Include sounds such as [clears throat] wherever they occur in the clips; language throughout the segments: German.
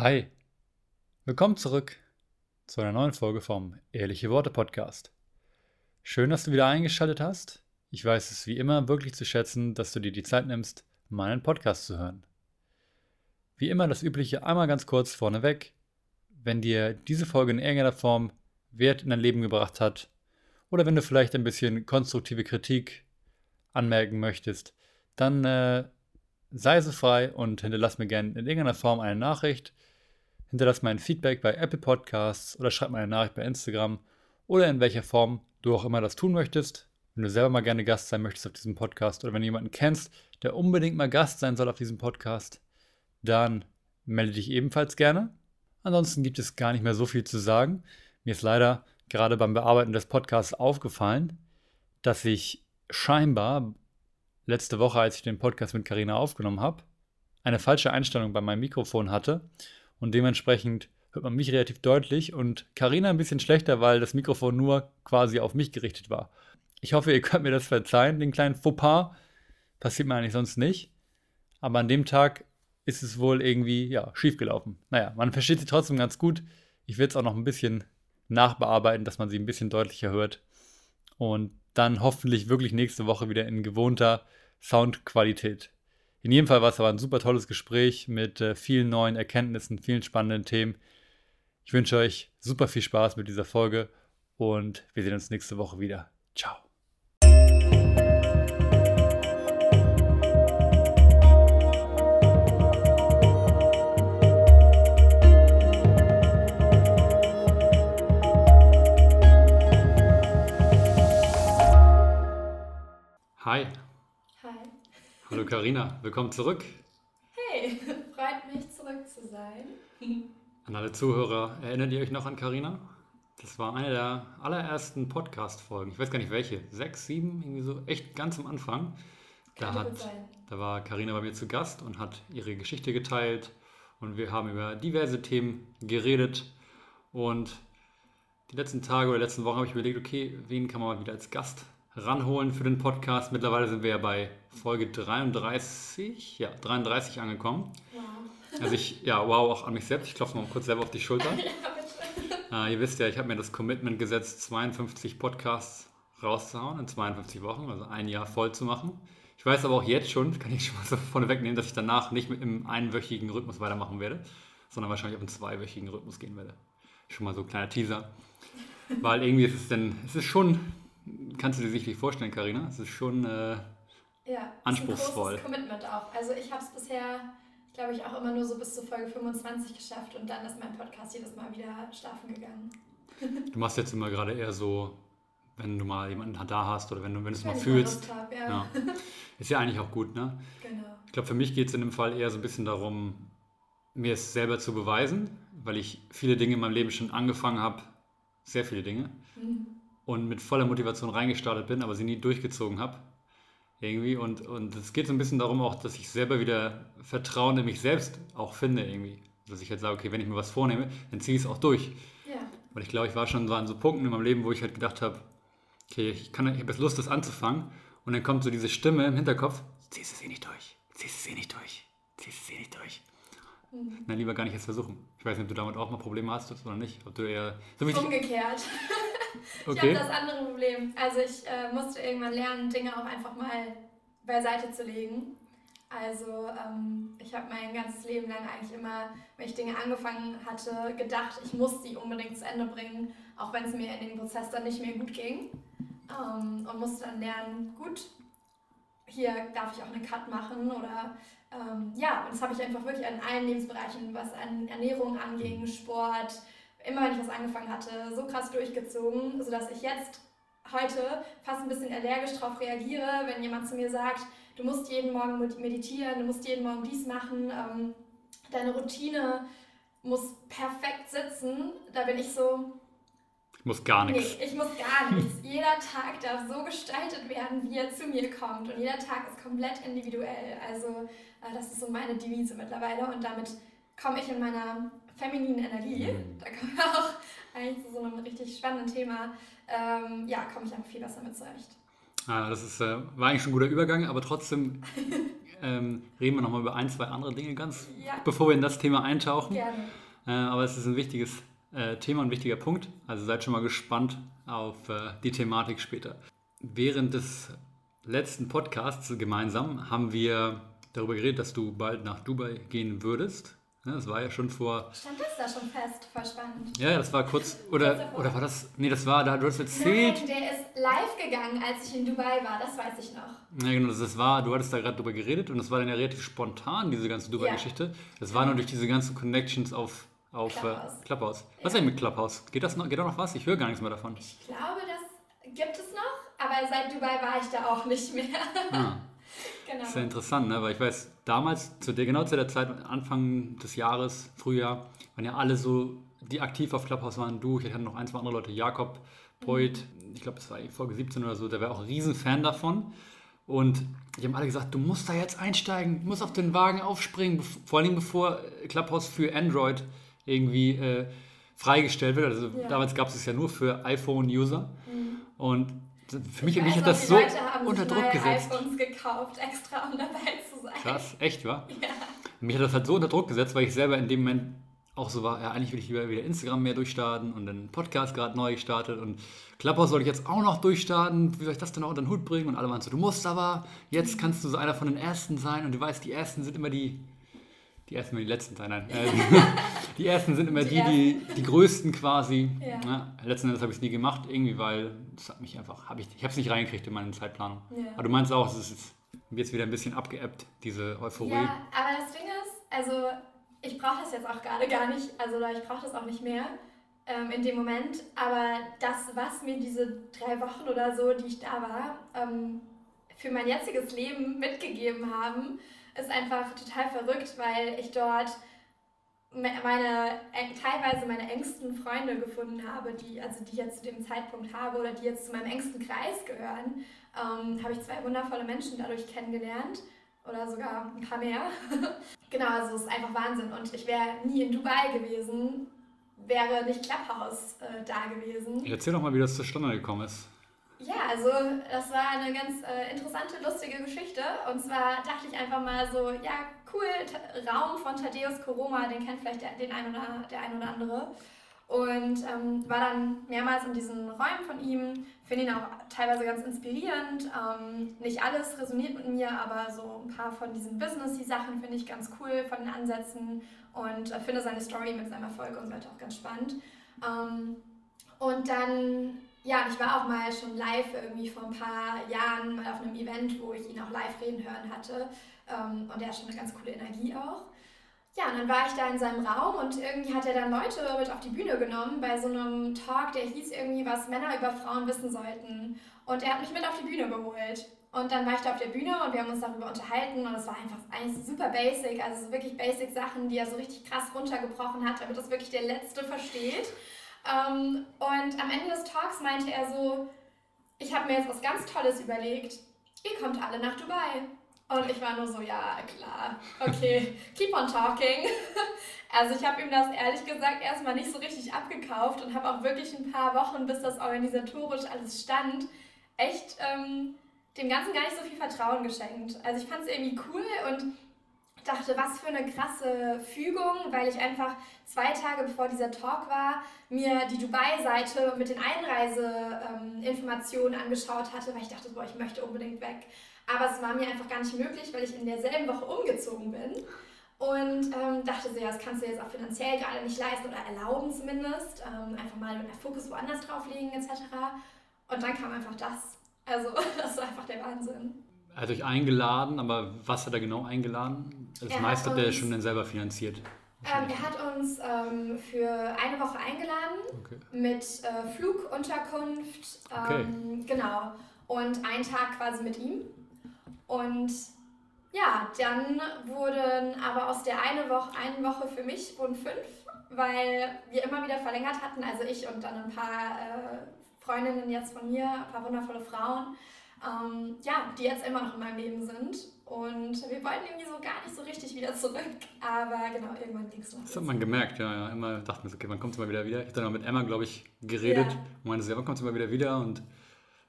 Hi, willkommen zurück zu einer neuen Folge vom Ehrliche Worte Podcast. Schön, dass du wieder eingeschaltet hast. Ich weiß es wie immer wirklich zu schätzen, dass du dir die Zeit nimmst, meinen Podcast zu hören. Wie immer das übliche einmal ganz kurz vorneweg. Wenn dir diese Folge in irgendeiner Form Wert in dein Leben gebracht hat oder wenn du vielleicht ein bisschen konstruktive Kritik anmerken möchtest, dann äh, sei so frei und hinterlass mir gerne in irgendeiner Form eine Nachricht. Hinterlass mir ein Feedback bei Apple Podcasts oder schreib mir eine Nachricht bei Instagram oder in welcher Form du auch immer das tun möchtest. Wenn du selber mal gerne Gast sein möchtest auf diesem Podcast oder wenn du jemanden kennst, der unbedingt mal Gast sein soll auf diesem Podcast, dann melde dich ebenfalls gerne. Ansonsten gibt es gar nicht mehr so viel zu sagen. Mir ist leider gerade beim Bearbeiten des Podcasts aufgefallen, dass ich scheinbar letzte Woche, als ich den Podcast mit Karina aufgenommen habe, eine falsche Einstellung bei meinem Mikrofon hatte und dementsprechend hört man mich relativ deutlich und Karina ein bisschen schlechter, weil das Mikrofon nur quasi auf mich gerichtet war. Ich hoffe, ihr könnt mir das verzeihen, den kleinen Fauxpas. Passiert mir eigentlich sonst nicht. Aber an dem Tag ist es wohl irgendwie, ja, schiefgelaufen. Naja, man versteht sie trotzdem ganz gut. Ich werde es auch noch ein bisschen nachbearbeiten, dass man sie ein bisschen deutlicher hört. Und dann hoffentlich wirklich nächste Woche wieder in gewohnter Soundqualität. In jedem Fall war es aber ein super tolles Gespräch mit äh, vielen neuen Erkenntnissen, vielen spannenden Themen. Ich wünsche euch super viel Spaß mit dieser Folge und wir sehen uns nächste Woche wieder. Ciao. Hi. Hallo Karina, willkommen zurück. Hey, [laughs] freut mich zurück zu sein. An alle Zuhörer, erinnert ihr euch noch an Karina? Das war eine der allerersten Podcast-Folgen. Ich weiß gar nicht welche. Sechs, sieben, irgendwie so, echt ganz am Anfang. Da, hat, da war Karina bei mir zu Gast und hat ihre Geschichte geteilt. Und wir haben über diverse Themen geredet. Und die letzten Tage oder letzten Wochen habe ich überlegt, okay, wen kann man mal wieder als Gast ranholen für den Podcast? Mittlerweile sind wir ja bei Folge 33, ja, 33 angekommen. Wow. Also ich, ja, wow, auch an mich selbst. Ich klopfe mal kurz selber auf die Schulter. [laughs] Äh, ihr wisst ja, ich habe mir das Commitment gesetzt, 52 Podcasts rauszuhauen in 52 Wochen, also ein Jahr voll zu machen. Ich weiß aber auch jetzt schon, kann ich schon mal so vorne wegnehmen, dass ich danach nicht mit im einwöchigen Rhythmus weitermachen werde, sondern wahrscheinlich auf einen zweiwöchigen Rhythmus gehen werde. Schon mal so ein kleiner Teaser. Weil irgendwie ist es denn, es ist schon, kannst du dir sicherlich vorstellen, Karina, es ist schon, äh, Ja, Anspruchsvoll. Ist ein großes Commitment auch. Also ich habe es bisher, glaube ich, auch immer nur so bis zur Folge 25 geschafft und dann ist mein Podcast jedes Mal wieder schlafen gegangen. [laughs] du machst jetzt immer gerade eher so, wenn du mal jemanden da hast oder wenn du, wenn du es mal fühlst. Hab, ja. Ja. [laughs] Ist ja eigentlich auch gut, ne? Genau. Ich glaube, für mich geht es in dem Fall eher so ein bisschen darum, mir es selber zu beweisen, weil ich viele Dinge in meinem Leben schon angefangen habe, sehr viele Dinge, Mhm. Und mit voller Motivation reingestartet bin, aber sie nie durchgezogen habe. Irgendwie. Und, und es geht so ein bisschen darum auch, dass ich selber wieder Vertrauen in mich selbst auch finde, irgendwie. Dass ich halt sage, okay, wenn ich mir was vornehme, dann ziehe ich es auch durch. Ja. Weil ich glaube, ich war schon so an so Punkten in meinem Leben, wo ich halt gedacht habe, okay, ich, kann- ich habe jetzt Lust, das anzufangen. Und dann kommt so diese Stimme im Hinterkopf, ziehst es eh nicht durch, ziehst es eh nicht durch, ziehst es eh nicht durch. Mhm. Na, lieber gar nicht erst versuchen. Ich weiß nicht, ob du damit auch mal Probleme hast oder nicht. Ob du eher. So Umgekehrt. [laughs] Ich okay. habe das andere Problem. Also ich äh, musste irgendwann lernen, Dinge auch einfach mal beiseite zu legen. Also ähm, ich habe mein ganzes Leben lang eigentlich immer, wenn ich Dinge angefangen hatte, gedacht, ich muss sie unbedingt zu Ende bringen, auch wenn es mir in dem Prozess dann nicht mehr gut ging. Ähm, und musste dann lernen, gut, hier darf ich auch einen Cut machen oder ähm, ja, und das habe ich einfach wirklich an allen Lebensbereichen, was an Ernährung anging, Sport, immer wenn ich was angefangen hatte, so krass durchgezogen, sodass ich jetzt heute fast ein bisschen allergisch darauf reagiere, wenn jemand zu mir sagt, du musst jeden Morgen med- meditieren, du musst jeden Morgen dies machen, ähm, deine Routine muss perfekt sitzen. Da bin ich so, muss gar nee, nichts. ich muss gar nichts. jeder Tag darf so gestaltet werden, wie er zu mir kommt. Und jeder Tag ist komplett individuell. Also äh, das ist so meine Devise mittlerweile. Und damit komme ich in meiner femininen Energie. Mhm. Da kommen wir auch eigentlich zu so einem richtig spannenden Thema. Ähm, ja, komme ich einfach viel besser mit zurecht. Ah, das ist, äh, war eigentlich schon ein guter Übergang, aber trotzdem [laughs] ähm, reden wir nochmal über ein, zwei andere Dinge ganz, Ja. bevor wir in das Thema eintauchen. Gerne. Äh, aber es ist ein wichtiges äh, Thema, ein wichtiger Punkt. Also seid schon mal gespannt auf äh, die Thematik später. Während des letzten Podcasts gemeinsam haben wir darüber geredet, dass du bald nach Dubai gehen würdest. Ja, das war ja schon vor. Stand das da schon fest? Voll spannend. Ja, das war kurz. Oder, oder war das. Nee, das war da, du hast erzählt. Nein, der ist live gegangen, als ich in Dubai war. Das weiß ich noch. Ja, genau, das war, du hattest da gerade drüber geredet und das war dann ja relativ spontan, diese ganze Dubai-Geschichte. Das war nur durch diese ganzen Connections auf, auf Clubhouse. Äh, Clubhouse. Was ist denn mit Clubhouse? Geht, das noch, geht da noch was? Ich höre gar nichts mehr davon. Ich glaube, das gibt es noch, aber seit Dubai war ich da auch nicht mehr. Ah, [laughs] genau. ist ja interessant, ne? weil ich weiß, damals, zu der, genau zu der Zeit, Anfang des Jahres, Frühjahr, waren ja alle so, die aktiv auf Clubhouse waren, du, ich hatte noch ein, zwei andere Leute, Jakob, Beuth, ich glaube, das war Folge 17 oder so, der war auch ein Riesenfan davon. Und die haben alle gesagt, du musst da jetzt einsteigen, du musst auf den Wagen aufspringen, vor allem bevor Clubhouse für Android irgendwie äh, freigestellt wird. Also Ja. damals gab es es ja nur für iPhone-User. Und für mich, Ich mich hat das so unter Druck gesetzt. iPhones gekauft, extra um dabei zu sein. Krass, echt, wa? [laughs] Ja. Mich hat das halt so unter Druck gesetzt, weil ich selber in dem Moment auch so war, ja, eigentlich will ich lieber wieder Instagram mehr durchstarten und dann Podcast gerade neu gestartet und Clubhouse soll ich jetzt auch noch durchstarten. Wie soll ich das denn auch unter den Hut bringen? Und alle waren so, du musst aber, jetzt kannst du so einer von den Ersten sein und du weißt, die Ersten sind immer die, die Ersten, wenn die Letzten sein, nein. [laughs] Äh, die Ersten sind immer Die die, die, die Größten quasi. Ja. Ja, letzten Endes habe ich es nie gemacht, irgendwie, weil das hat mich einfach, hab ich, ich habe es nicht reingekriegt in meine Zeitplanung. Ja. Aber du meinst auch, es ist jetzt, jetzt wieder ein bisschen abgeebbt, diese Euphorie. Ja, aber das Ding ist, also ich brauche das jetzt auch gerade gar nicht, also ich brauche das auch nicht mehr ähm, in dem Moment, aber das, was mir diese drei Wochen oder so, die ich da war, ähm, für mein jetziges Leben mitgegeben haben, ist einfach total verrückt, weil ich dort me- meine, teilweise meine engsten Freunde gefunden habe, die, also die ich jetzt zu dem Zeitpunkt habe oder die jetzt zu meinem engsten Kreis gehören, ähm, habe ich zwei wundervolle Menschen dadurch kennengelernt oder sogar ein paar mehr. [laughs] genau, also es ist einfach Wahnsinn und ich wäre nie in Dubai gewesen, wäre nicht Clubhouse äh, da gewesen. Erzähl doch mal, wie das zustande gekommen ist. Ja, also das war eine ganz äh, interessante, lustige Geschichte. Und zwar dachte ich einfach mal so, ja, cool, Ta- Raum von Thaddeus Koroma, den kennt vielleicht der, den ein oder, der ein oder andere. Und ähm, war dann mehrmals in diesen Räumen von ihm, finde ihn auch teilweise ganz inspirierend. Ähm, nicht alles resoniert mit mir, aber so ein paar von diesen Businessy-Sachen finde ich ganz cool, von den Ansätzen. Und äh, finde seine Story mit seinem Erfolg und so weiter auch ganz spannend. Ähm, und dann ja, und ich war auch mal schon live irgendwie vor ein paar Jahren mal auf einem Event, wo ich ihn auch live reden hören hatte. Ähm, und er hat schon eine ganz coole Energie auch. Ja, und dann war ich da in seinem Raum und irgendwie hat er dann Leute mit auf die Bühne genommen bei so einem Talk, der hieß irgendwie, was Männer über Frauen wissen sollten. Und er hat mich mit auf die Bühne geholt. Und dann war ich da auf der Bühne und wir haben uns darüber unterhalten und es war einfach eigentlich super basic, also so wirklich basic Sachen, die er so richtig krass runtergebrochen hat, damit das wirklich der Letzte versteht. Ähm, und am Ende des Talks meinte er so, ich habe mir jetzt was ganz Tolles überlegt. Ihr kommt alle nach Dubai. Und ich war nur so, ja, klar, okay, [laughs] keep on talking. [laughs] Also ich habe ihm das ehrlich gesagt erstmal nicht so richtig abgekauft und habe auch wirklich ein paar Wochen, bis das organisatorisch alles stand, echt ähm, dem Ganzen gar nicht so viel Vertrauen geschenkt. Also ich fand es irgendwie cool und dachte, was für eine krasse Fügung, weil ich einfach zwei Tage bevor dieser Talk war, mir die Dubai-Seite mit den Einreiseinformationen ähm, angeschaut hatte, weil ich dachte, boah, ich möchte unbedingt weg. Aber es war mir einfach gar nicht möglich, weil ich in derselben Woche umgezogen bin. Und ähm, dachte so, ja, das kannst du jetzt auch finanziell gerade nicht leisten oder erlauben zumindest. Ähm, einfach mal den Fokus woanders drauf legen etc. Und dann kam einfach das. Also [laughs] das war einfach der Wahnsinn. Hat euch eingeladen, aber was hat er genau eingeladen? Das Er hat meiste hat er schon dann selber finanziert. Ähm, er hat uns ähm, für eine Woche eingeladen Okay. mit äh, Flugunterkunft. Okay. Ähm, Genau. Und einen Tag quasi mit ihm. Und ja, dann wurden aber aus der eine Woche, einen Woche für mich wurden fünf, weil wir immer wieder verlängert hatten. Also ich und dann ein paar äh, Freundinnen jetzt von mir, ein paar wundervolle Frauen. Ähm, ja, die jetzt immer noch in meinem Leben sind. Und wir wollten irgendwie so gar nicht so richtig wieder zurück. Aber genau, irgendwann ging es noch. Das hat man gemerkt, ja, ja. Immer dachte man so, okay, wann kommt es mal wieder wieder? Ich habe dann auch mit Emma, glaube ich, geredet Ja. und meinte so, ja, wann kommt es mal wieder wieder? Und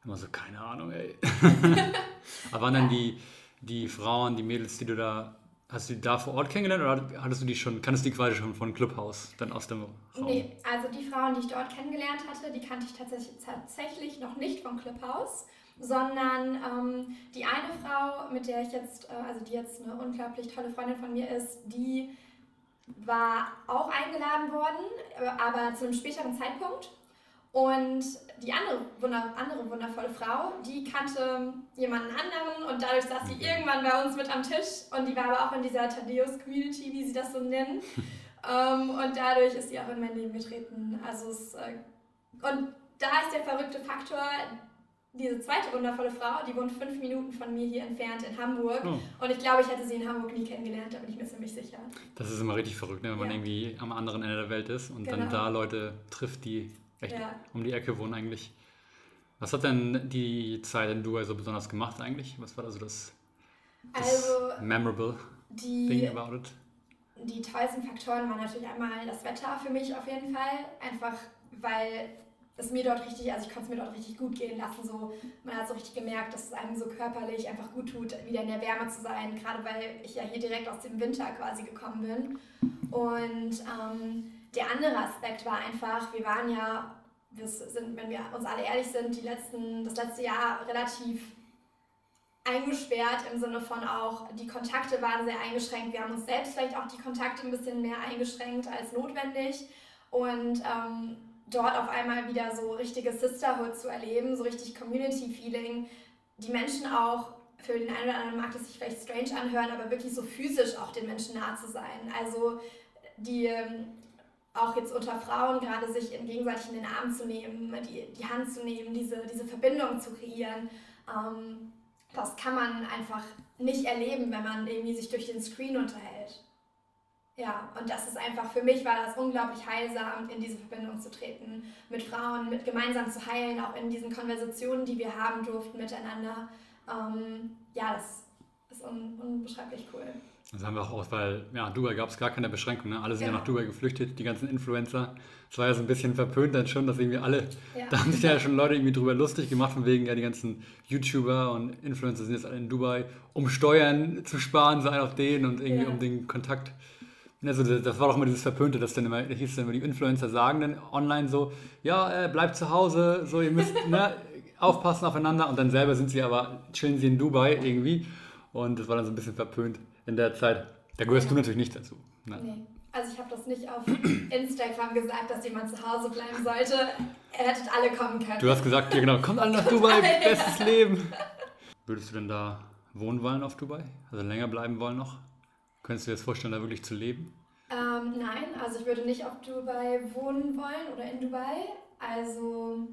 immer so, keine Ahnung, ey. [laughs] aber waren dann die, die Frauen, die Mädels, die du da, hast du die da vor Ort kennengelernt oder hattest du die schon, kanntest du die quasi schon von Clubhouse, dann aus dem Raum? Nee, also die Frauen, die ich dort kennengelernt hatte, die kannte ich tatsächlich, tatsächlich noch nicht vom Clubhouse sondern ähm, die eine Frau, mit der ich jetzt, äh, also die jetzt eine unglaublich tolle Freundin von mir ist, die war auch eingeladen worden, aber zu einem späteren Zeitpunkt. Und die andere, wunder, andere wundervolle Frau, die kannte jemanden anderen und dadurch saß sie irgendwann bei uns mit am Tisch und die war aber auch in dieser Tadeus Community, wie sie das so nennen. [laughs] ähm, und dadurch ist sie auch in mein Leben getreten. Also es, äh, und da ist der verrückte Faktor, diese zweite wundervolle Frau, die wohnt fünf Minuten von mir hier entfernt in Hamburg. Oh. Und ich glaube, ich hätte sie in Hamburg nie kennengelernt, da bin ich mir ziemlich sicher. Das ist immer richtig verrückt, ne? wenn man irgendwie am anderen Ende der Welt ist und genau. dann da Leute trifft, die echt ja. um die Ecke wohnen eigentlich. Was hat denn die Zeit in Dubai so besonders gemacht eigentlich? Was war da so das, das also, memorable die, thing about it? Die tollsten Faktoren waren natürlich einmal das Wetter für mich auf jeden Fall. Einfach weil es mir dort richtig, also ich konnte es mir dort richtig gut gehen lassen. So, man hat so richtig gemerkt, dass es einem so körperlich einfach gut tut, wieder in der Wärme zu sein, gerade weil ich ja hier direkt aus dem Winter quasi gekommen bin. Und ähm, der andere Aspekt war einfach, wir waren ja, wir sind, wenn wir uns alle ehrlich sind, die letzten, das letzte Jahr relativ eingesperrt im Sinne von auch, die Kontakte waren sehr eingeschränkt. Wir haben uns selbst vielleicht auch die Kontakte ein bisschen mehr eingeschränkt als notwendig. Und ähm, dort auf einmal wieder so richtige Sisterhood zu erleben, so richtig Community-Feeling, die Menschen auch, für den einen oder anderen mag das sich vielleicht strange anhören, aber wirklich so physisch auch den Menschen nah zu sein. Also die ähm, auch jetzt unter Frauen gerade sich gegenseitig in den Arm zu nehmen, die, die Hand zu nehmen, diese, diese Verbindung zu kreieren. Ähm, das kann man einfach nicht erleben, wenn man irgendwie sich durch den Screen unterhält. Ja, und das ist einfach, für mich war das unglaublich heilsam, in diese Verbindung zu treten, mit Frauen, mit gemeinsam zu heilen, auch in diesen Konversationen, die wir haben durften miteinander. Ähm, ja, das ist un unbeschreiblich cool. Das haben wir auch aus, weil ja, Dubai gab es gar keine Beschränkung. Ne? Alle sind ja. ja. nach Dubai geflüchtet, die ganzen Influencer. Es war ja so ein bisschen verpönt dann schon, dass irgendwie alle, ja. da haben sich ja schon Leute irgendwie drüber lustig gemacht, von wegen, ja, die ganzen YouTuber und Influencer sind jetzt alle in Dubai, um Steuern zu sparen, sei auf denen und irgendwie ja. um den Kontakt also das war doch immer dieses Verpönte, dass dann immer, das hieß dann immer, die Influencer sagen dann online so, ja, äh, bleibt zu Hause, so, ihr müsst [laughs] ne, aufpassen aufeinander und dann selber sind sie aber, chillen sie in Dubai irgendwie und das war dann so ein bisschen verpönt in der Zeit. Da gehörst ja. du natürlich nicht dazu. Ne? Nee. Also ich habe das nicht auf [clears throat] Instagram gesagt, dass jemand zu Hause bleiben sollte. Er hättet alle kommen können. Du hast gesagt, ja genau, kommt alle nach Dubai, bestes Leben. Würdest du denn da wohnen wollen auf Dubai? Also länger bleiben wollen noch? Könntest du dir das vorstellen, da wirklich zu leben? Ähm, nein, also ich würde nicht auf Dubai wohnen wollen oder in Dubai. Also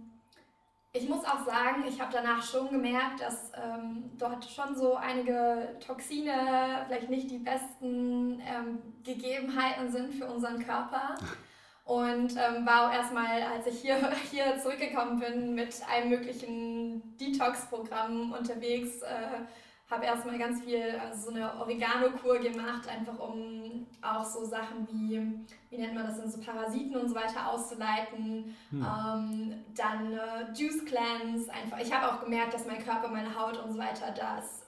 ich muss auch sagen, ich habe danach schon gemerkt, dass ähm, dort schon so einige Toxine, vielleicht nicht die besten ähm, Gegebenheiten sind für unseren Körper. [laughs] Und ähm, war auch erstmal, als ich hier, [laughs] hier zurückgekommen bin, mit einem möglichen Detox-Programm unterwegs. Äh, habe erstmal ganz viel, also so eine Oregano-Kur gemacht, einfach um auch so Sachen wie, wie nennt man das denn, so Parasiten und so weiter auszuleiten. Hm. Ähm, dann äh, Juice Cleanse, einfach. Ich habe auch gemerkt, dass mein Körper, meine Haut und so weiter das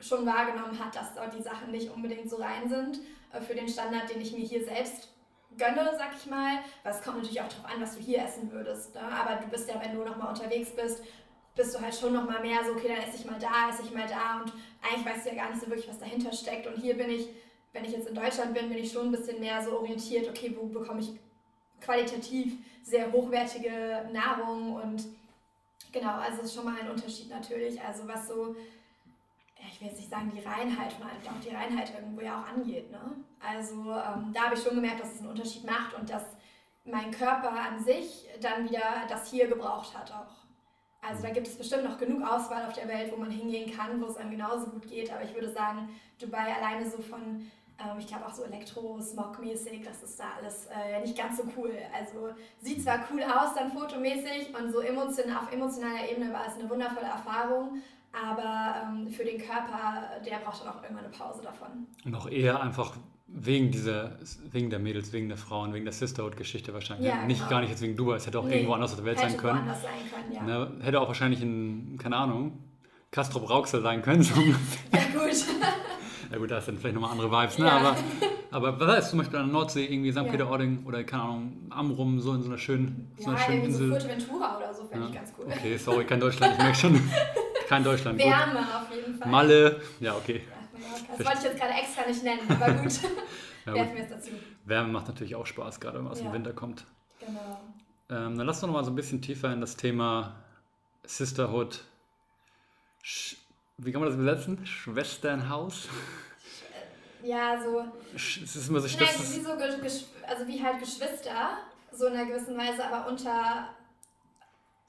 schon wahrgenommen hat, dass dort die Sachen nicht unbedingt so rein sind äh, für den Standard, den ich mir hier selbst gönne, sag ich mal. Was kommt natürlich auch darauf an, was du hier essen würdest. Ne? Aber du bist ja, wenn du nochmal unterwegs bist, bist du halt schon noch mal mehr so, okay, dann esse ich mal da, esse ich mal da und eigentlich weißt du ja gar nicht so wirklich, was dahinter steckt. Und hier bin ich, wenn ich jetzt in Deutschland bin, bin ich schon ein bisschen mehr so orientiert, okay, wo bekomme ich qualitativ sehr hochwertige Nahrung und genau, also ist schon mal ein Unterschied natürlich. Also was so, ich will jetzt nicht sagen die Reinheit, sondern auch die Reinheit irgendwo ja auch angeht. Ne? Also ähm, da habe ich schon gemerkt, dass es einen Unterschied macht und dass mein Körper an sich dann wieder das hier gebraucht hat auch. Also da gibt es bestimmt noch genug Auswahl auf der Welt, wo man hingehen kann, wo es einem genauso gut geht. Aber ich würde sagen, Dubai alleine so von, ähm, ich glaube auch so Elektro-Smog-mäßig, das ist da alles äh, nicht ganz so cool. Also sieht zwar cool aus dann fotomäßig und so emotion, auf emotionaler Ebene war es eine wundervolle Erfahrung, aber ähm, für den Körper, der braucht dann auch irgendwann eine Pause davon. Auch eher einfach Wegen dieser, wegen der Mädels, wegen der Frauen, wegen der Sisterhood-Geschichte wahrscheinlich. Ja, nicht genau. gar nicht jetzt wegen Dubai, es hätte auch nee, irgendwo anders auf der Welt sein können. Hätte sein können, ja. Ne, hätte auch wahrscheinlich in, keine Ahnung, Castro Brauxel sein können. So ja gut, [laughs] ja gut, da dann vielleicht nochmal andere Vibes, ne? Ja. Aber, aber was heißt zum Beispiel an der Nordsee, irgendwie St. Peter-Ording oder keine Ahnung, Amrum, so in so einer schönen, so einer schönen irgendwie so Insel. Fuerteventura oder so fände ich ganz cool. Okay, sorry, kein Deutschland, ich merke schon. [laughs] Kein Deutschland, gut. Wärme auf jeden Fall. Malle, ja okay. Das wollte ich jetzt gerade extra nicht nennen, aber gut. [laughs] [laughs] Ja, Werfen wir es dazu. Wärme macht natürlich auch Spaß, gerade wenn man aus dem Ja. Winter kommt. Genau. Ähm, dann lass doch noch mal so ein bisschen tiefer in das Thema Sisterhood. Sch wie kann man das übersetzen? Schwesternhaus? Ja, so. Sch- Es ist immer so, Nein, wie so, also wie halt Geschwister, so in einer gewissen Weise, aber unter,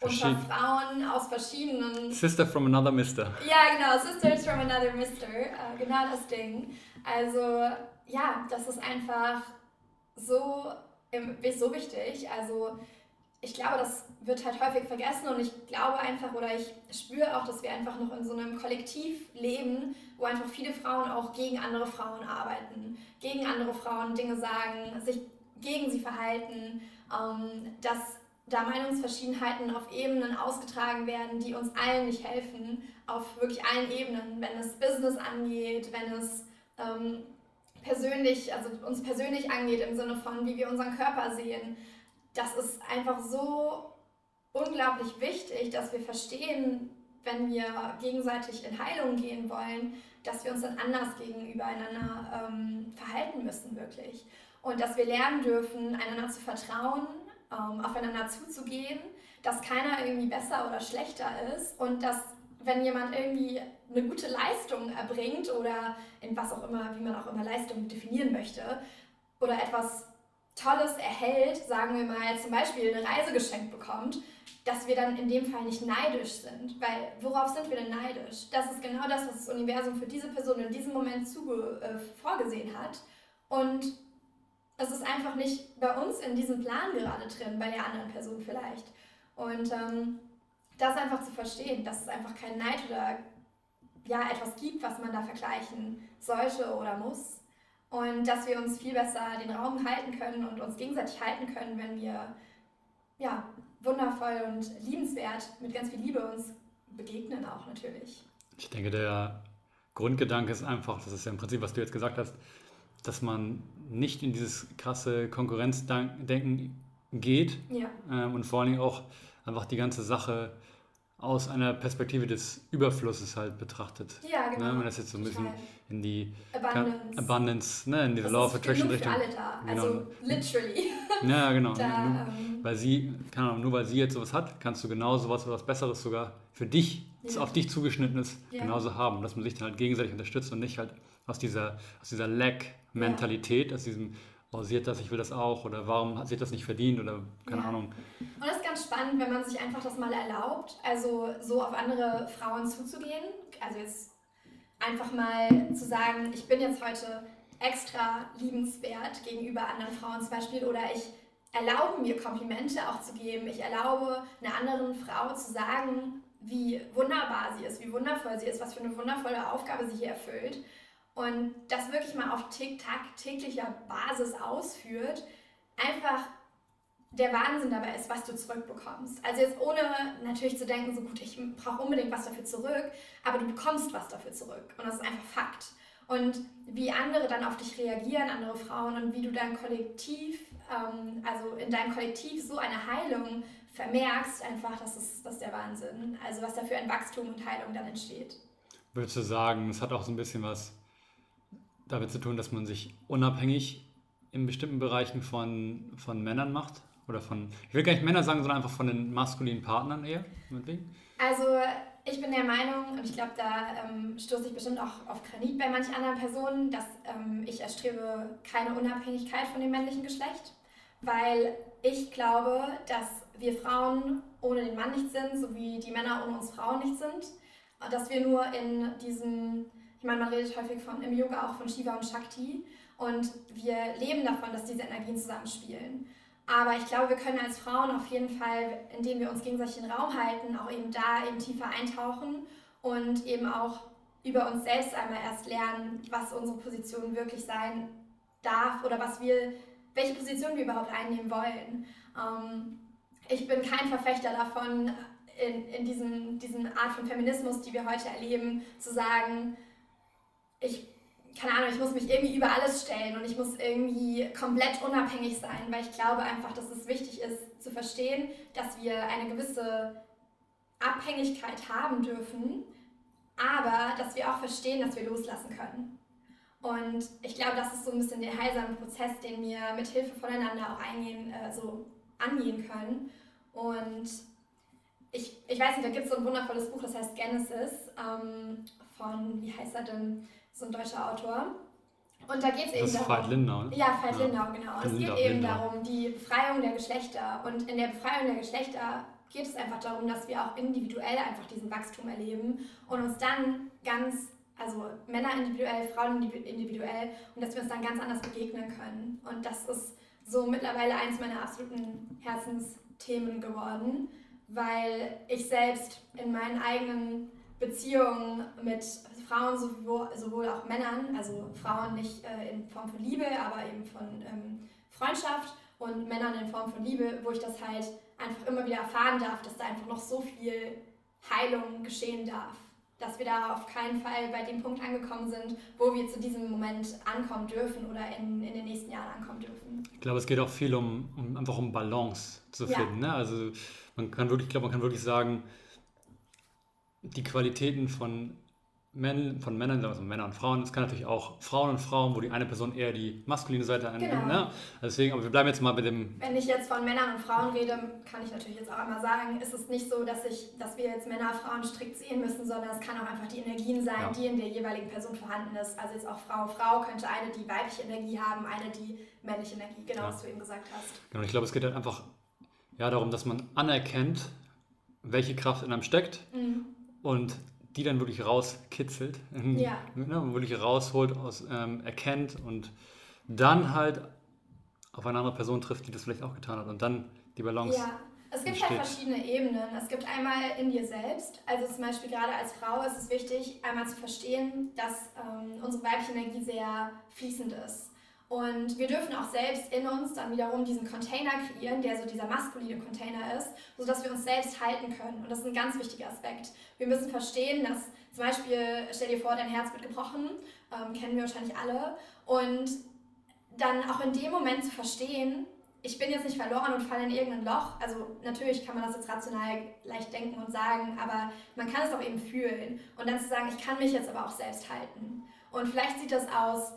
unter Frauen aus verschiedenen. Sister from another Mister. Ja, genau, Sisters from another Mister, äh, genau das Ding. Also, ja, das ist einfach so, so wichtig. Also, ich glaube, das wird halt häufig vergessen und ich glaube einfach oder ich spüre auch, dass wir einfach noch in so einem Kollektiv leben, wo einfach viele Frauen auch gegen andere Frauen arbeiten, gegen andere Frauen Dinge sagen, sich gegen sie verhalten, ähm, dass da Meinungsverschiedenheiten auf Ebenen ausgetragen werden, die uns allen nicht helfen, auf wirklich allen Ebenen, wenn es Business angeht, wenn es ähm, persönlich, also uns persönlich angeht im Sinne von, wie wir unseren Körper sehen. Das ist einfach so unglaublich wichtig, dass wir verstehen, wenn wir gegenseitig in Heilung gehen wollen, dass wir uns dann anders gegenüber einander ähm, verhalten müssen, wirklich. Und dass wir lernen dürfen, einander zu vertrauen, ähm, aufeinander zuzugehen, dass keiner irgendwie besser oder schlechter ist und dass, wenn jemand irgendwie eine gute Leistung erbringt oder in was auch immer, wie man auch immer Leistung definieren möchte, oder etwas Tolles erhält, sagen wir mal zum Beispiel eine Reise geschenkt bekommt, dass wir dann in dem Fall nicht neidisch sind. Weil worauf sind wir denn neidisch? Das ist genau das, was das Universum für diese Person in diesem Moment zuge äh, vorgesehen hat. Und es ist einfach nicht bei uns in diesem Plan gerade drin, bei der anderen Person vielleicht. Und ähm, das einfach zu verstehen, dass es einfach kein Neid oder ja, etwas gibt, was man da vergleichen sollte oder muss. Und dass wir uns viel besser den Raum halten können und uns gegenseitig halten können, wenn wir ja, wundervoll und liebenswert mit ganz viel Liebe uns begegnen auch natürlich. Ich denke, der Grundgedanke ist einfach, das ist ja im Prinzip, was du jetzt gesagt hast, dass man nicht in dieses krasse Konkurrenzdenken geht Ja, ähm, und vor allen Dingen auch einfach die ganze Sache aus einer Perspektive des Überflusses halt betrachtet. ja genau. Ne, wenn man das jetzt so ein bisschen Total. in die Abundance. Abundance, ne, in diese Das Law of ist Attraction genug für Richtung. alle da. Genau. Also literally. [laughs] Ja, genau. Da, Nur, ähm, weil sie, keine Ahnung, nur weil sie jetzt sowas hat, kannst du genau sowas oder was Besseres sogar für dich, das Ja. auf dich zugeschnittenes, Ja. genauso haben. Dass man sich dann halt gegenseitig unterstützt und nicht halt aus dieser, aus dieser Lack-Mentalität, aus diesem, oh, sie hat das, ich will das auch oder warum hat sie hat das nicht verdient oder keine Ja. Ahnung. Und das ist ganz spannend, wenn man sich einfach das mal erlaubt, also so auf andere Frauen zuzugehen. Also jetzt einfach mal zu sagen, ich bin jetzt heute extra liebenswert gegenüber anderen Frauen zum Beispiel oder ich erlaube mir Komplimente auch zu geben. Ich erlaube einer anderen Frau zu sagen, wie wunderbar sie ist, wie wundervoll sie ist, was für eine wundervolle Aufgabe sie hier erfüllt. Und das wirklich mal auf tick täglicher Basis ausführt, einfach der Wahnsinn dabei ist, was du zurückbekommst. Also jetzt ohne natürlich zu denken, so gut, ich brauche unbedingt was dafür zurück, aber du bekommst was dafür zurück. Und das ist einfach Fakt. Und wie andere dann auf dich reagieren, andere Frauen, und wie du dein Kollektiv, ähm, also in deinem Kollektiv so eine Heilung vermerkst, einfach, das ist, das ist der Wahnsinn. Also was da für ein Wachstum und Heilung dann entsteht. Würdest du sagen, es hat auch so ein bisschen was damit zu tun, dass man sich unabhängig in bestimmten Bereichen von, von Männern macht? Oder von, ich will gar nicht Männer sagen, sondern einfach von den maskulinen Partnern eher? meinetwegen? Also ich bin der Meinung, und ich glaube, da ähm, stoße ich bestimmt auch auf Granit bei manchen anderen Personen, dass ähm, ich erstrebe keine Unabhängigkeit von dem männlichen Geschlecht, weil ich glaube, dass wir Frauen ohne den Mann nicht sind, so wie die Männer ohne uns Frauen nicht sind. Und Dass wir nur in diesem, ich meine, man redet häufig von, im Yoga auch von Shiva und Shakti und wir leben davon, dass diese Energien zusammenspielen. Aber ich glaube, wir können als Frauen auf jeden Fall, indem wir uns gegenseitig den Raum halten, auch eben da eben tiefer eintauchen und eben auch über uns selbst einmal erst lernen, was unsere Position wirklich sein darf oder was wir, welche Position wir überhaupt einnehmen wollen. Ähm, ich bin kein Verfechter davon, in, in diesem, diesen Art von Feminismus, die wir heute erleben, zu sagen, ich, keine Ahnung, ich muss mich irgendwie über alles stellen und ich muss irgendwie komplett unabhängig sein, weil ich glaube einfach, dass es wichtig ist zu verstehen, dass wir eine gewisse Abhängigkeit haben dürfen, aber dass wir auch verstehen, dass wir loslassen können. Und ich glaube, das ist so ein bisschen der heilsame Prozess, den wir mit Hilfe voneinander auch eingehen, äh, so angehen können. Und ich, ich weiß nicht, da gibt es so ein wundervolles Buch, das heißt Genesis, ähm, von, wie heißt er denn, so ein deutscher Autor. Und da geht es eben darum. Veit Lindau, ne? Ja, Veit ja. Lindau, genau. Und Lindau, es geht eben Lindau. darum, die Befreiung der Geschlechter. Und in der Befreiung der Geschlechter geht es einfach darum, dass wir auch individuell einfach diesen Wachstum erleben und uns dann ganz, also Männer individuell, Frauen individuell, und dass wir uns dann ganz anders begegnen können. Und das ist so mittlerweile eins meiner absoluten Herzensthemen geworden, weil ich selbst in meinen eigenen Beziehungen mit Frauen sowohl, sowohl auch Männern, also Frauen nicht äh, in Form von Liebe, aber eben von ähm, Freundschaft und Männern in Form von Liebe, wo ich das halt einfach immer wieder erfahren darf, dass da einfach noch so viel Heilung geschehen darf. Dass wir da auf keinen Fall bei dem Punkt angekommen sind, wo wir zu diesem Moment ankommen dürfen oder in, in den nächsten Jahren ankommen dürfen. Ich glaube, es geht auch viel um, um einfach um Balance zu finden. Ja. Ne? Also man kann wirklich, ich glaube, man kann wirklich sagen, die Qualitäten von Männ, von Männern, also Männer und Frauen. Es kann natürlich auch Frauen und Frauen, wo die eine Person eher die maskuline Seite annimmt. Genau. Ne? Deswegen, aber wir bleiben jetzt mal bei dem. Wenn ich jetzt von Männern und Frauen rede, kann ich natürlich jetzt auch einmal sagen, ist es nicht so, dass, ich, dass wir jetzt Männer, Frauen strikt sehen müssen, sondern es kann auch einfach die Energien sein, ja. die in der jeweiligen Person vorhanden ist. Also jetzt auch Frau, Frau könnte eine, die weibliche Energie haben, eine, die männliche Energie, genau, ja. was du eben gesagt hast. Genau, ich glaube, es geht halt einfach ja, darum, dass man anerkennt, welche Kraft in einem steckt mhm. und die dann wirklich rauskitzelt, ja. ne, wirklich rausholt, aus, ähm, erkennt und dann halt auf eine andere Person trifft, die das vielleicht auch getan hat und dann die Balance. Ja, es gibt halt entsteht. halt verschiedene Ebenen. Es gibt einmal in dir selbst, also zum Beispiel gerade als Frau ist es wichtig, einmal zu verstehen, dass ähm, unsere weibliche Energie sehr fließend ist. Und wir dürfen auch selbst in uns dann wiederum diesen Container kreieren, der so dieser maskuline Container ist, sodass wir uns selbst halten können. Und das ist ein ganz wichtiger Aspekt. Wir müssen verstehen, dass zum Beispiel, stell dir vor, dein Herz wird gebrochen, ähm, kennen wir wahrscheinlich alle. Und dann auch in dem Moment zu verstehen, ich bin jetzt nicht verloren und falle in irgendein Loch. Also natürlich kann man das jetzt rational leicht denken und sagen, aber man kann es auch eben fühlen. Und dann zu sagen, ich kann mich jetzt aber auch selbst halten. Und vielleicht sieht das aus,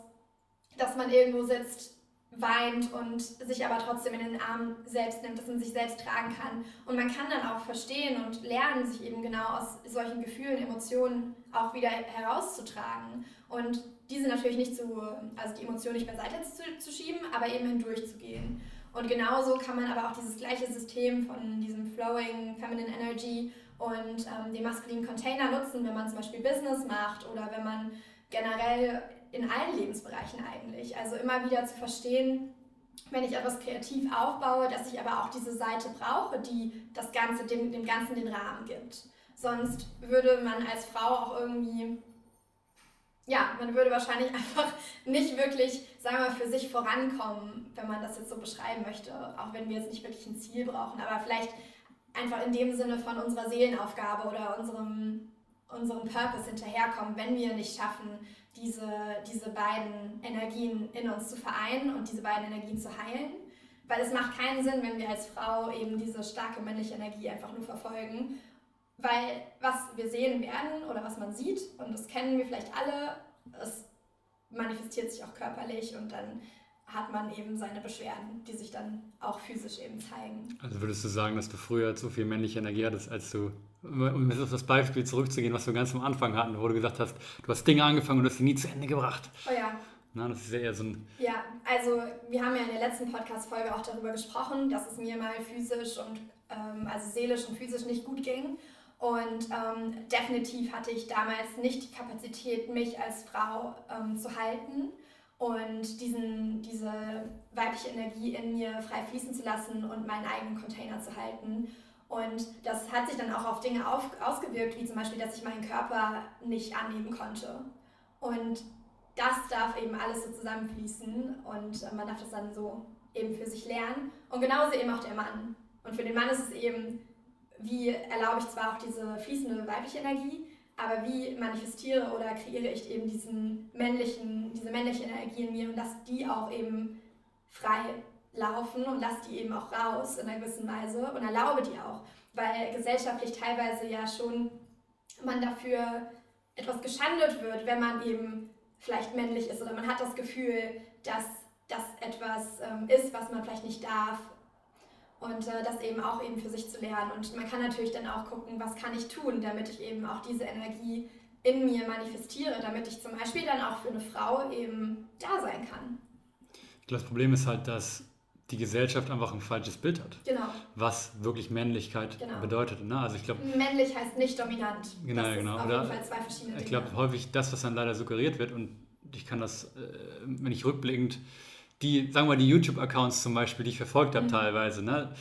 dass man irgendwo sitzt, weint und sich aber trotzdem in den Arm selbst nimmt, dass man sich selbst tragen kann. Und man kann dann auch verstehen und lernen, sich eben genau aus solchen Gefühlen, Emotionen auch wieder herauszutragen. Und diese natürlich nicht zu, also die Emotionen nicht beiseite zu, zu schieben, aber eben hindurchzugehen. Und genauso kann man aber auch dieses gleiche System von diesem Flowing Feminine Energy und ähm, den maskulinen Container nutzen, wenn man zum Beispiel Business macht oder wenn man generell in allen Lebensbereichen eigentlich. Also immer wieder zu verstehen, wenn ich etwas kreativ aufbaue, dass ich aber auch diese Seite brauche, die das Ganze, dem, dem Ganzen den Rahmen gibt. Sonst würde man als Frau auch irgendwie, ja, man würde wahrscheinlich [laughs] einfach nicht wirklich, sagen wir mal, für sich vorankommen, wenn man das jetzt so beschreiben möchte, auch wenn wir jetzt nicht wirklich ein Ziel brauchen, aber vielleicht einfach in dem Sinne von unserer Seelenaufgabe oder unserem, unserem Purpose hinterherkommen, wenn wir nicht schaffen, diese, diese beiden Energien in uns zu vereinen und diese beiden Energien zu heilen. Weil es macht keinen Sinn, wenn wir als Frau eben diese starke männliche Energie einfach nur verfolgen. Weil was wir sehen werden oder was man sieht, und das kennen wir vielleicht alle, es manifestiert sich auch körperlich und dann hat man eben seine Beschwerden, die sich dann auch physisch eben zeigen. Also würdest du sagen, dass du früher zu viel männliche Energie hattest, als du um jetzt auf das Beispiel zurückzugehen, was wir ganz am Anfang hatten, wo du gesagt hast, du hast Dinge angefangen und hast sie nie zu Ende gebracht. Oh ja. Na, das ist ja eher so ein. Ja, also wir haben ja in der letzten Podcast-Folge auch darüber gesprochen, dass es mir mal physisch und ähm, also seelisch und physisch nicht gut ging. Und ähm, definitiv hatte ich damals nicht die Kapazität, mich als Frau ähm, zu halten und diesen, diese weibliche Energie in mir frei fließen zu lassen und meinen eigenen Container zu halten. Und das hat sich dann auch auf Dinge auf, ausgewirkt, wie zum Beispiel, dass ich meinen Körper nicht annehmen konnte. Und das darf eben alles so zusammenfließen und man darf das dann so eben für sich lernen. Und genauso eben auch der Mann. Und für den Mann ist es eben, wie erlaube ich zwar auch diese fließende weibliche Energie, aber wie manifestiere oder kreiere ich eben diesen männlichen, diese männliche Energie in mir und lasse die auch eben frei laufen und lasse die eben auch raus in einer gewissen Weise und erlaube die auch, weil gesellschaftlich teilweise ja schon man dafür etwas geschandelt wird, wenn man eben vielleicht männlich ist oder man hat das Gefühl, dass das etwas ähm, ist, was man vielleicht nicht darf und äh, das eben auch eben für sich zu lernen. Und man kann natürlich dann auch gucken, was kann ich tun, damit ich eben auch diese Energie in mir manifestiere, damit ich zum Beispiel dann auch für eine Frau eben da sein kann. Das Problem ist halt, dass die Gesellschaft einfach ein falsches Bild hat. Genau. Was wirklich Männlichkeit genau. bedeutet. Ne? Also ich glaube. Männlich heißt nicht dominant. Genau, das genau. Auf jeden Fall zwei verschiedene Ich glaube häufig das, was dann leider suggeriert wird und ich kann das, äh, wenn ich rückblickend die, sagen wir mal, die YouTube-Accounts zum Beispiel, die ich verfolgt habe mhm. teilweise, ne?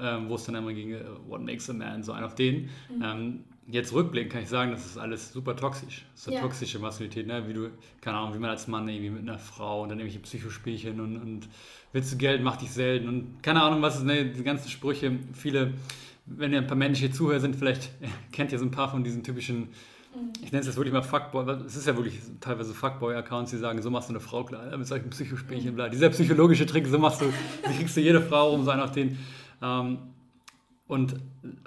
Ähm, wo es dann immer ging, uh, what makes a man, so ein auf den. Mhm. Ähm, jetzt rückblickend kann ich sagen, das ist alles super toxisch. So ja. toxische Maskulinität, ne? wie du, keine Ahnung, wie man als Mann irgendwie mit einer Frau und dann irgendwelche Psychospielchen und, und willst du Geld, mach dich selten und keine Ahnung, was ist, ne? die ganzen Sprüche, viele, wenn ihr ein paar männliche Zuhörer sind, vielleicht [laughs] kennt ihr so ein paar von diesen typischen Mhm. ich nenne es jetzt wirklich mal Fuckboy, es ist ja wirklich teilweise Fuckboy-Accounts, die sagen, so machst du eine Frau klar, mit solchen Psychospielchen, bla. Dieser psychologische Trick, so machst du, so kriegst du jede Frau um, sein nach den. Ähm, und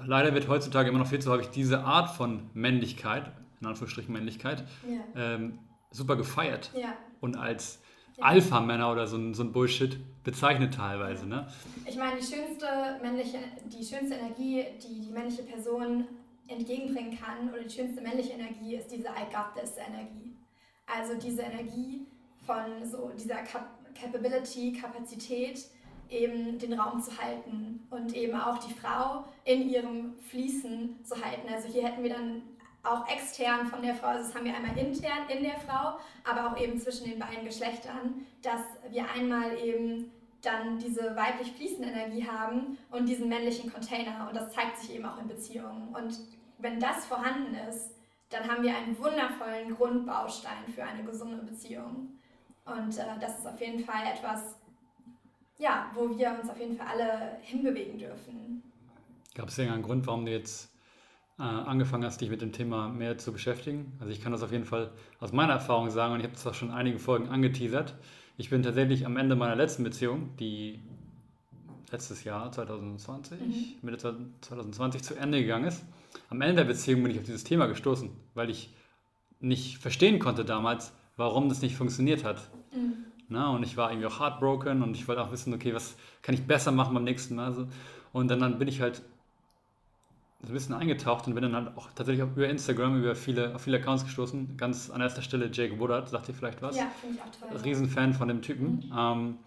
leider wird heutzutage immer noch viel zu häufig diese Art von Männlichkeit, in Anführungsstrichen Männlichkeit, ja. ähm, super gefeiert ja. und als ja. Alpha-Männer oder so ein, so ein Bullshit bezeichnet teilweise. Ne? Ich meine, die schönste männliche, die schönste Energie, die die männliche Person entgegenbringen kann oder die schönste männliche Energie ist diese I got this Energie. Also diese Energie von so dieser Cap Capability, Kapazität, eben den Raum zu halten und eben auch die Frau in ihrem Fließen zu halten. Also hier hätten wir dann auch extern von der Frau, also das haben wir einmal intern in der Frau, aber auch eben zwischen den beiden Geschlechtern, dass wir einmal eben dann diese weiblich fließende Energie haben und diesen männlichen Container und das zeigt sich eben auch in Beziehungen. Und wenn das vorhanden ist, dann haben wir einen wundervollen Grundbaustein für eine gesunde Beziehung. Und äh, das ist auf jeden Fall etwas, ja, wo wir uns auf jeden Fall alle hinbewegen dürfen. Gab es irgendeinen Grund, warum du jetzt äh, angefangen hast, dich mit dem Thema mehr zu beschäftigen? Also ich kann das auf jeden Fall aus meiner Erfahrung sagen und ich habe es auch schon einige Folgen angeteasert. Ich bin tatsächlich am Ende meiner letzten Beziehung, die letztes Jahr, 2020, mhm. Mitte 2020 zu Ende gegangen ist. Am Ende der Beziehung bin ich auf dieses Thema gestoßen, weil ich nicht verstehen konnte damals, warum das nicht funktioniert hat. Mhm. Na, und ich war irgendwie auch heartbroken und ich wollte auch wissen, okay, was kann ich besser machen beim nächsten Mal. So. Und dann, dann bin ich halt so ein bisschen eingetaucht und bin dann halt auch tatsächlich auch über Instagram, über viele, auf viele Accounts gestoßen. Ganz an erster Stelle Jake Woodard, sagt ihr vielleicht was? Ja, finde ich auch toll. Riesenfan von dem Typen. Mhm. Ähm,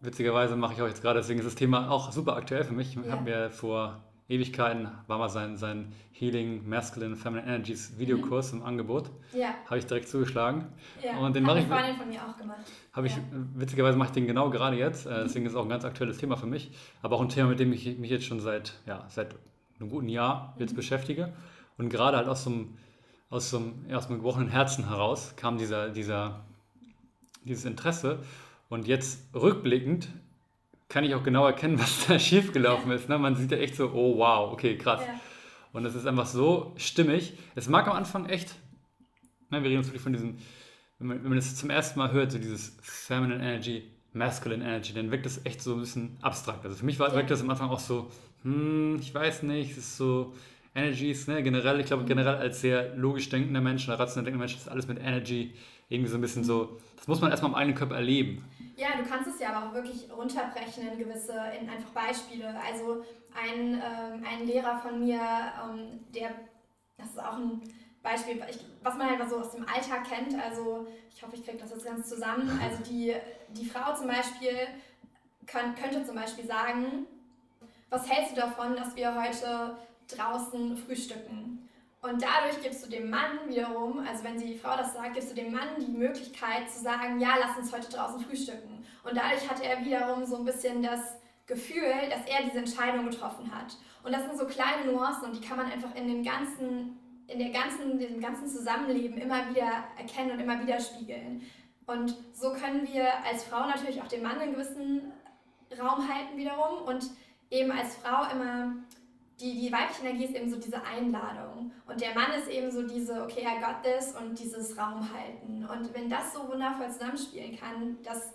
witzigerweise mache ich auch jetzt gerade, deswegen ist das Thema auch super aktuell für mich. Ich ja. habe mir vor Ewigkeiten war mal sein, sein Healing Masculine Feminine Energies Videokurs mhm. im Angebot. Ja. Habe ich direkt zugeschlagen. Ja. Und den mache ich. Freundin von mir auch gemacht. Habe ich, witzigerweise mache ich den genau gerade jetzt. Äh, deswegen ist es auch ein ganz aktuelles Thema für mich. Aber auch ein Thema, mit dem ich mich jetzt schon seit, ja, seit einem guten Jahr jetzt mhm. beschäftige. Und gerade halt aus so einem, aus so einem, ja, aus einem gebrochenen Herzen heraus kam dieser, dieser, dieses Interesse. Und jetzt rückblickend kann ich auch genau erkennen, [laughs] was da schiefgelaufen ist. Ne? Man sieht ja echt so, oh wow, okay, krass. Ja. Und es ist einfach so stimmig. Es mag am Anfang echt, ne, wir reden uns wirklich von diesem, wenn man, wenn man das zum ersten Mal hört, so dieses Feminine Energy, Masculine Energy, dann wirkt das echt so ein bisschen abstrakt. Also für mich war, ja. wirkt das am Anfang auch so, hm, ich weiß nicht, es ist so, Energies, ne, generell, ich glaube generell als sehr logisch denkender Mensch oder rational denkender Mensch ist alles mit Energy irgendwie so ein bisschen so, das muss man erstmal im eigenen Körper erleben. Ja, du kannst es ja aber auch wirklich runterbrechen in gewisse, in einfach Beispiele. Also ein, ähm, ein Lehrer von mir, ähm, der, das ist auch ein Beispiel, ich, was man halt so aus dem Alltag kennt. Also ich hoffe, ich kriege das jetzt ganz zusammen. Also die, die Frau zum Beispiel kann, könnte zum Beispiel sagen, was hältst du davon, dass wir heute draußen frühstücken? Und dadurch gibst du dem Mann wiederum, also wenn die Frau das sagt, gibst du dem Mann die Möglichkeit zu sagen, ja, lass uns heute draußen frühstücken. Und dadurch hat er wiederum so ein bisschen das Gefühl, dass er diese Entscheidung getroffen hat. Und das sind so kleine Nuancen und die kann man einfach in dem ganzen, in der ganzen, diesem ganzen Zusammenleben immer wieder erkennen und immer wieder spiegeln. Und so können wir als Frau natürlich auch dem Mann einen gewissen Raum halten wiederum und eben als Frau immer die, die weibliche Energie ist eben so diese Einladung und der Mann ist eben so diese, okay, I got this und dieses Raum halten. Und wenn das so wundervoll zusammenspielen kann, das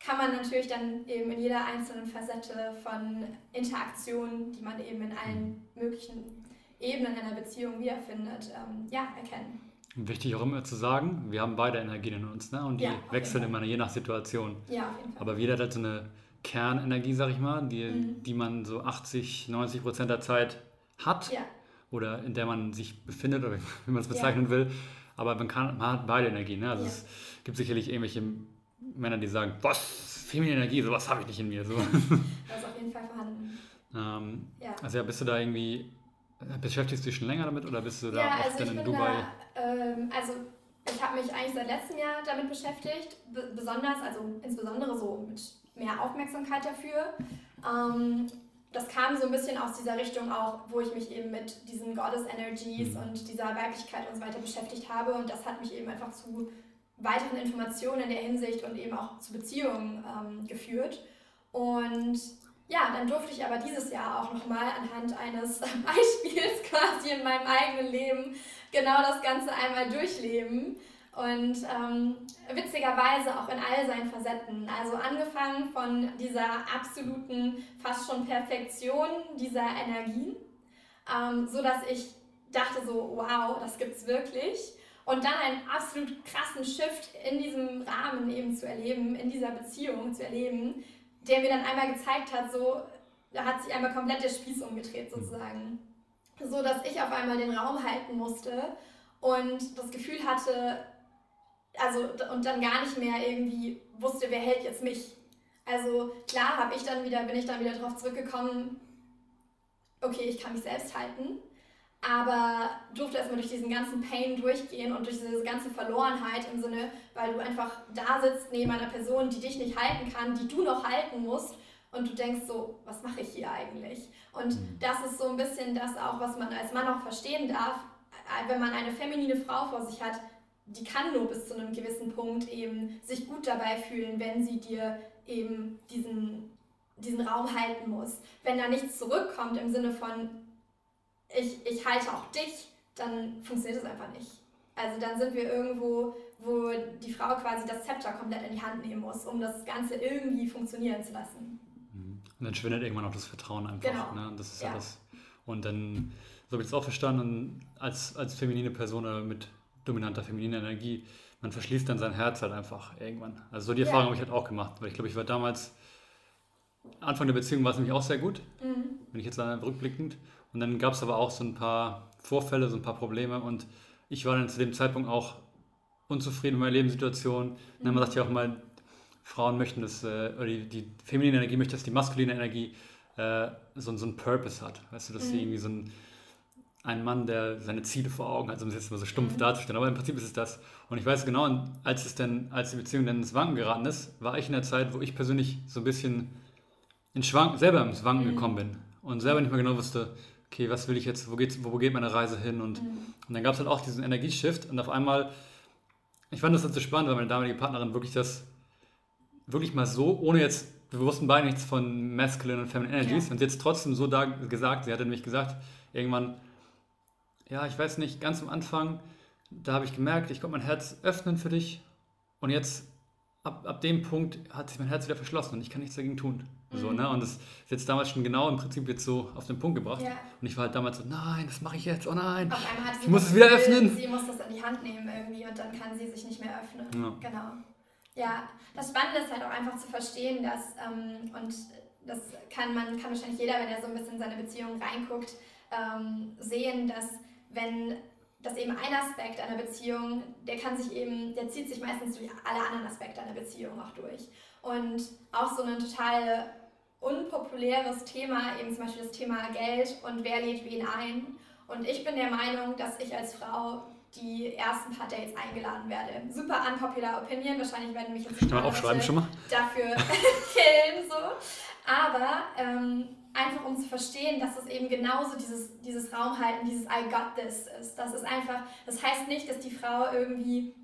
kann man natürlich dann eben in jeder einzelnen Facette von Interaktion, die man eben in allen möglichen Ebenen einer Beziehung wiederfindet, ähm, ja, erkennen. Wichtig auch immer zu sagen, wir haben beide Energien in uns ne? und die ja, wechseln immer je nach Situation. Ja, auf jeden Fall. Aber jeder hat halt so eine Kernenergie, sag ich mal, die, mhm. die man so 80, 90 Prozent der Zeit hat ja. Oder in der man sich befindet oder [laughs] wie man es bezeichnen ja. will. Aber man, kann, man hat beide Energien. Ne? Also es gibt sicherlich irgendwelche Männer, die sagen, was, feminine Energie, sowas habe ich nicht in mir. So. Das ist auf jeden Fall vorhanden. Ähm, also ja, bist du da irgendwie Beschäftigst du dich schon länger damit oder bist du da ja, also dann in Dubai? Da, ähm, also ich habe mich eigentlich seit letztem Jahr damit beschäftigt, besonders, also insbesondere so mit mehr Aufmerksamkeit dafür. Ähm, das kam so ein bisschen aus dieser Richtung auch, wo ich mich eben mit diesen Goddess Energies mhm. und dieser Weiblichkeit und so weiter beschäftigt habe und das hat mich eben einfach zu weiteren Informationen in der Hinsicht und eben auch zu Beziehungen ähm, geführt. Und ja, dann durfte ich aber dieses Jahr auch nochmal anhand eines [laughs] Beispiels quasi in meinem eigenen Leben genau das Ganze einmal durchleben. Und ähm, witzigerweise auch in all seinen Facetten. Also angefangen von dieser absoluten, fast schon Perfektion dieser Energien, ähm, so dass ich dachte so, wow, das gibt's wirklich. Und dann einen absolut krassen Shift in diesem Rahmen eben zu erleben, in dieser Beziehung zu erleben, der mir dann einmal gezeigt hat, so, da hat sich einmal komplett der Spieß umgedreht sozusagen. So dass ich auf einmal den Raum halten musste und das Gefühl hatte, also und dann gar nicht mehr irgendwie wusste, wer hält jetzt mich. Also klar habe ich dann wieder, bin ich dann wieder darauf zurückgekommen, okay, ich kann mich selbst halten, aber durfte erstmal durch diesen ganzen Pain durchgehen und durch diese ganze Verlorenheit im Sinne, weil du einfach da sitzt neben einer Person, die dich nicht halten kann, die du noch halten musst und du denkst so, was mache ich hier eigentlich? Und mhm. das ist so ein bisschen das auch, was man als Mann auch verstehen darf, äh, wenn man eine feminine Frau vor sich hat, die kann nur bis zu einem gewissen Punkt eben sich gut dabei fühlen, wenn sie dir eben diesen, diesen Raum halten muss. Wenn da nichts zurückkommt im Sinne von, ich, ich halte auch dich, dann funktioniert es einfach nicht. Also dann sind wir irgendwo, wo die Frau quasi das Zepter komplett in die Hand nehmen muss, um das Ganze irgendwie funktionieren zu lassen. Mhm. Und dann schwindet irgendwann auch das Vertrauen einfach. Genau. Ne? Das ist ja. das. Und dann, so habe ich es auch verstanden, als, als feminine Person oder mit dominanter femininer Energie, man verschließt dann sein Herz halt einfach irgendwann. Also so die Erfahrung ja. habe ich halt auch gemacht, weil ich glaube, ich war damals, Anfang der Beziehung war es nämlich auch sehr gut, mhm. wenn ich jetzt rückblickend. Und dann gab es aber auch so ein paar Vorfälle, so ein paar Probleme und ich war dann zu dem Zeitpunkt auch unzufrieden mit meiner Lebenssituation. Und dann man sagt ja auch mal, Frauen möchten das, äh, oder die, die feminine Energie möchte, dass die maskuline Energie äh, so, so einen Purpose hat. Weißt du, dass mhm. sie irgendwie so ein, ein Mann, der seine Ziele vor Augen hat, um es jetzt mal so stumpf mhm. darzustellen. Aber im Prinzip ist es das. Und ich weiß genau, als es denn, als die Beziehung dann ins Wanken geraten ist, war ich in der Zeit, wo ich persönlich so ein bisschen in Schwank, selber ins Wanken mhm. gekommen bin und selber nicht mehr genau wusste, okay, was will ich jetzt, wo, geht's, wo geht meine Reise hin? Und, mhm. und dann gab es halt auch diesen Energieshift und auf einmal, ich fand das halt so spannend, weil meine damalige Partnerin wirklich das, wirklich mal so, ohne jetzt, wir wussten beide nichts von Masculine und Feminine Energies ja. und jetzt trotzdem so da gesagt, sie hatte nämlich gesagt, irgendwann, ja, ich weiß nicht, ganz am Anfang, da habe ich gemerkt, ich konnte mein Herz öffnen für dich und jetzt ab, ab dem Punkt hat sich mein Herz wieder verschlossen und ich kann nichts dagegen tun. Mhm. So, ne? Und das ist jetzt damals schon genau im Prinzip jetzt so auf den Punkt gebracht. Ja. Und ich war halt damals so, nein, das mache ich jetzt, oh nein. Auf einmal hat sie ich muss es wieder öffnen. Sie muss das in die Hand nehmen irgendwie und dann kann sie sich nicht mehr öffnen. Ja. Genau. Ja, das Spannende ist halt auch einfach zu verstehen, dass, ähm, und das kann man, kann wahrscheinlich jeder, wenn er so ein bisschen in seine Beziehung reinguckt, ähm, sehen, dass wenn dass eben ein Aspekt einer Beziehung, der kann sich eben, der zieht sich meistens durch alle anderen Aspekte einer Beziehung auch durch. Und auch so ein total unpopuläres Thema, eben zum Beispiel das Thema Geld und wer lädt wen ein. Und ich bin der Meinung, dass ich als Frau die ersten paar Dates eingeladen werde. Super unpopular Opinion, wahrscheinlich werden mich jetzt aufschreiben schon mal. dafür [laughs] killen so. Aber ähm, einfach um zu verstehen, dass es eben genauso dieses, dieses Raumhalten, dieses I got this ist. Das ist einfach, das heißt nicht, dass die Frau irgendwie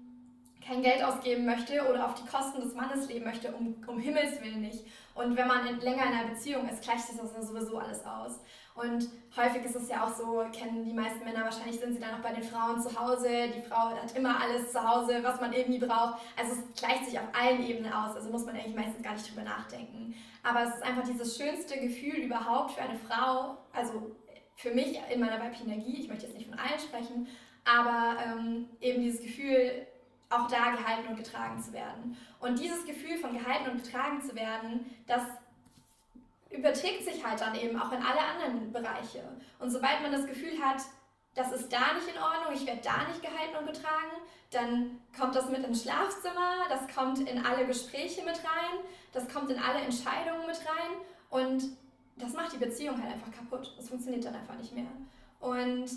kein Geld ausgeben möchte oder auf die Kosten des Mannes leben möchte, um, um Himmels Willen nicht. Und wenn man in, länger in einer Beziehung ist, gleicht sich das ja sowieso alles aus. Und häufig ist es ja auch so, kennen die meisten Männer, wahrscheinlich sind sie dann auch bei den Frauen zu Hause. Die Frau hat immer alles zu Hause, was man irgendwie braucht. Also es gleicht sich auf allen Ebenen aus. Also muss man eigentlich meistens gar nicht drüber nachdenken. Aber es ist einfach dieses schönste Gefühl überhaupt für eine Frau, also für mich in meiner weiblichen Energie, ich möchte jetzt nicht von allen sprechen, aber ähm, eben dieses Gefühl, auch da gehalten und getragen zu werden. Und dieses Gefühl von gehalten und getragen zu werden, das überträgt sich halt dann eben auch in alle anderen Bereiche. Und sobald man das Gefühl hat, das ist da nicht in Ordnung, ich werde da nicht gehalten und getragen, dann kommt das mit ins Schlafzimmer, das kommt in alle Gespräche mit rein, das kommt in alle Entscheidungen mit rein und das macht die Beziehung halt einfach kaputt. Das funktioniert dann einfach nicht mehr. Und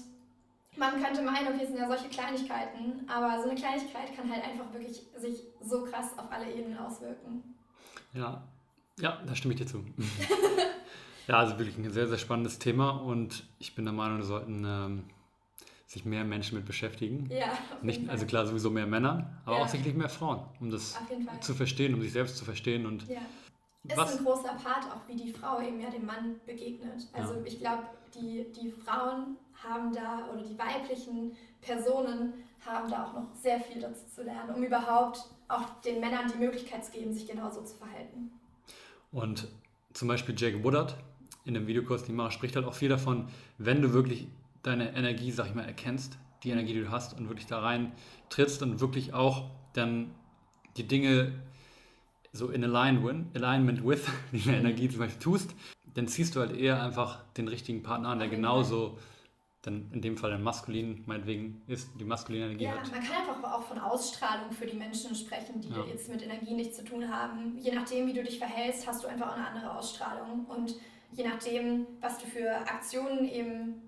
man könnte meinen, okay, es sind ja solche Kleinigkeiten, aber so eine Kleinigkeit kann halt einfach wirklich sich so krass auf alle Ebenen auswirken. Ja, ja, da stimme ich dir zu. [laughs] ja, also wirklich ein sehr, sehr spannendes Thema und ich bin der Meinung, da sollten ähm, sich mehr Menschen mit beschäftigen. Ja, Nicht, also klar, sowieso mehr Männer, aber ja. auch sicherlich mehr Frauen, um das zu verstehen, um sich selbst zu verstehen und ja. Ist was? ein großer Part auch, wie die Frau eben ja dem Mann begegnet. Also ja. ich glaube, die, die Frauen haben da, oder die weiblichen Personen haben da auch noch sehr viel dazu zu lernen, um überhaupt auch den Männern die Möglichkeit zu geben, sich genauso zu verhalten. Und zum Beispiel Jake Woodard in dem Videokurs, die mache, spricht halt auch viel davon, wenn du wirklich deine Energie, sag ich mal, erkennst, die Energie, die du hast und wirklich da rein trittst und wirklich auch dann die Dinge so in Alignment with, [laughs] die Energie zum Beispiel tust, dann ziehst du halt eher einfach den richtigen Partner an, der genauso dann in dem Fall ein maskulin, meinetwegen, ist, die maskuline Energie ja, hat. Man kann einfach auch von Ausstrahlung für die Menschen sprechen, die ja. jetzt mit Energie nichts zu tun haben. Je nachdem, wie du dich verhältst, hast du einfach eine andere Ausstrahlung. Und je nachdem, was du für Aktionen eben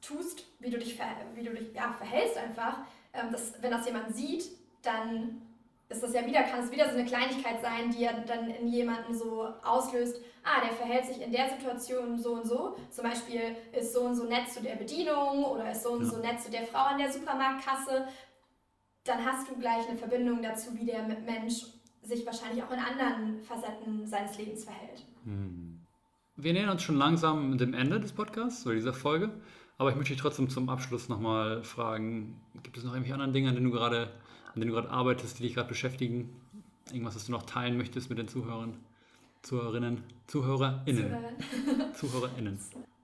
tust, wie du dich, wie du dich ja, verhältst einfach, ähm, das, wenn das jemand sieht, dann ist das ja wieder, kann es wieder so eine Kleinigkeit sein, die ja dann in jemanden so auslöst, ah, der verhält sich in der Situation so und so. Zum Beispiel ist so und so nett zu der Bedienung oder ist so und ja. so nett zu der Frau an der Supermarktkasse. Dann hast du gleich eine Verbindung dazu, wie der Mensch sich wahrscheinlich auch in anderen Facetten seines Lebens verhält. Hm. Wir nähern uns schon langsam dem Ende des Podcasts oder dieser Folge. Aber ich möchte dich trotzdem zum Abschluss nochmal fragen, gibt es noch irgendwelche anderen Dinge, an denen du gerade an denen du gerade arbeitest, die dich gerade beschäftigen? Irgendwas, was du noch teilen möchtest mit den Zuhörern, Zuhörerinnen, ZuhörerInnen? Zuhörer. ZuhörerInnen.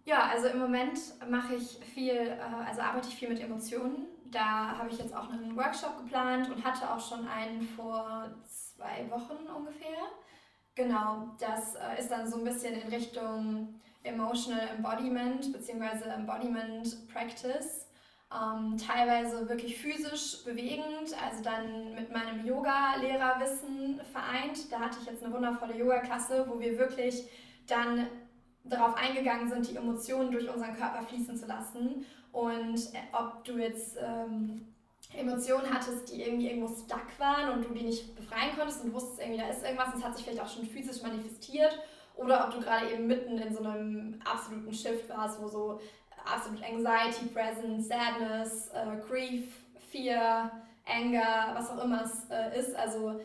Ja, also im Moment mache ich viel, äh, also arbeite ich viel mit Emotionen. Da habe ich jetzt auch einen Workshop geplant und hatte auch schon einen vor zwei Wochen ungefähr. Genau, das äh, ist dann so ein bisschen in Richtung Emotional Embodiment bzw. Embodiment Practice ähm, teilweise wirklich physisch bewegend, also dann mit meinem Yoga-Lehrerwissen vereint. Da hatte ich jetzt eine wundervolle Yoga-Klasse, wo wir wirklich dann darauf eingegangen sind, die Emotionen durch unseren Körper fließen zu lassen. Und äh, ob du jetzt ähm, Emotionen hattest, die irgendwie irgendwo stuck waren und du die nicht befreien konntest und wusstest irgendwie, da ist irgendwas es hat sich vielleicht auch schon physisch manifestiert oder ob du gerade eben mitten in so einem absoluten Shift warst, wo so absolut Anxiety, Presence, Sadness, äh, Grief, Fear, Anger, was auch immer es äh, ist. Also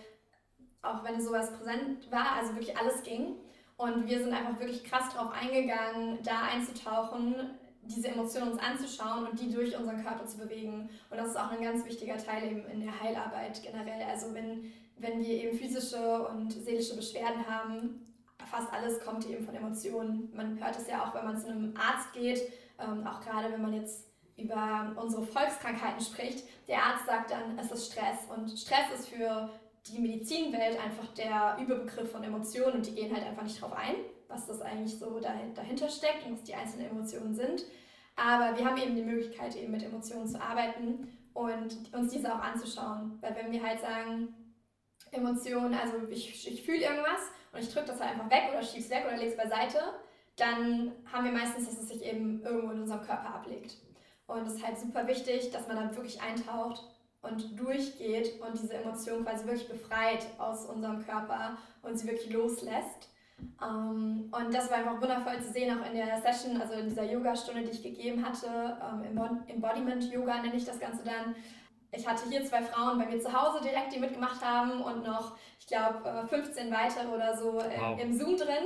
auch wenn sowas präsent war, also wirklich alles ging. Und wir sind einfach wirklich krass drauf eingegangen, da einzutauchen, diese Emotionen uns anzuschauen und die durch unseren Körper zu bewegen. Und das ist auch ein ganz wichtiger Teil eben in der Heilarbeit generell. Also wenn, wenn wir eben physische und seelische Beschwerden haben, fast alles kommt eben von Emotionen. Man hört es ja auch, wenn man zu einem Arzt geht, ähm, auch gerade wenn man jetzt über unsere Volkskrankheiten spricht, der Arzt sagt dann, es ist Stress. Und Stress ist für die Medizinwelt einfach der Überbegriff von Emotionen und die gehen halt einfach nicht drauf ein, was das eigentlich so dahinter steckt und was die einzelnen Emotionen sind. Aber wir haben eben die Möglichkeit, eben mit Emotionen zu arbeiten und uns diese auch anzuschauen. Weil wenn wir halt sagen, Emotionen, also ich, ich fühle irgendwas und ich drücke das halt einfach weg oder schiebe es weg oder lege es beiseite, dann haben wir meistens, dass es sich eben irgendwo in unserem Körper ablegt. Und es ist halt super wichtig, dass man dann wirklich eintaucht und durchgeht und diese Emotion quasi wirklich befreit aus unserem Körper und sie wirklich loslässt. Ähm, und das war einfach wundervoll zu sehen, auch in der Session, also in dieser Yoga-Stunde, die ich gegeben hatte, ähm, Embodiment Yoga nenne ich das Ganze dann. Ich hatte hier zwei Frauen bei mir zu Hause direkt, die mitgemacht haben und noch, ich glaube, 15 weitere oder so wow. im Zoom drin.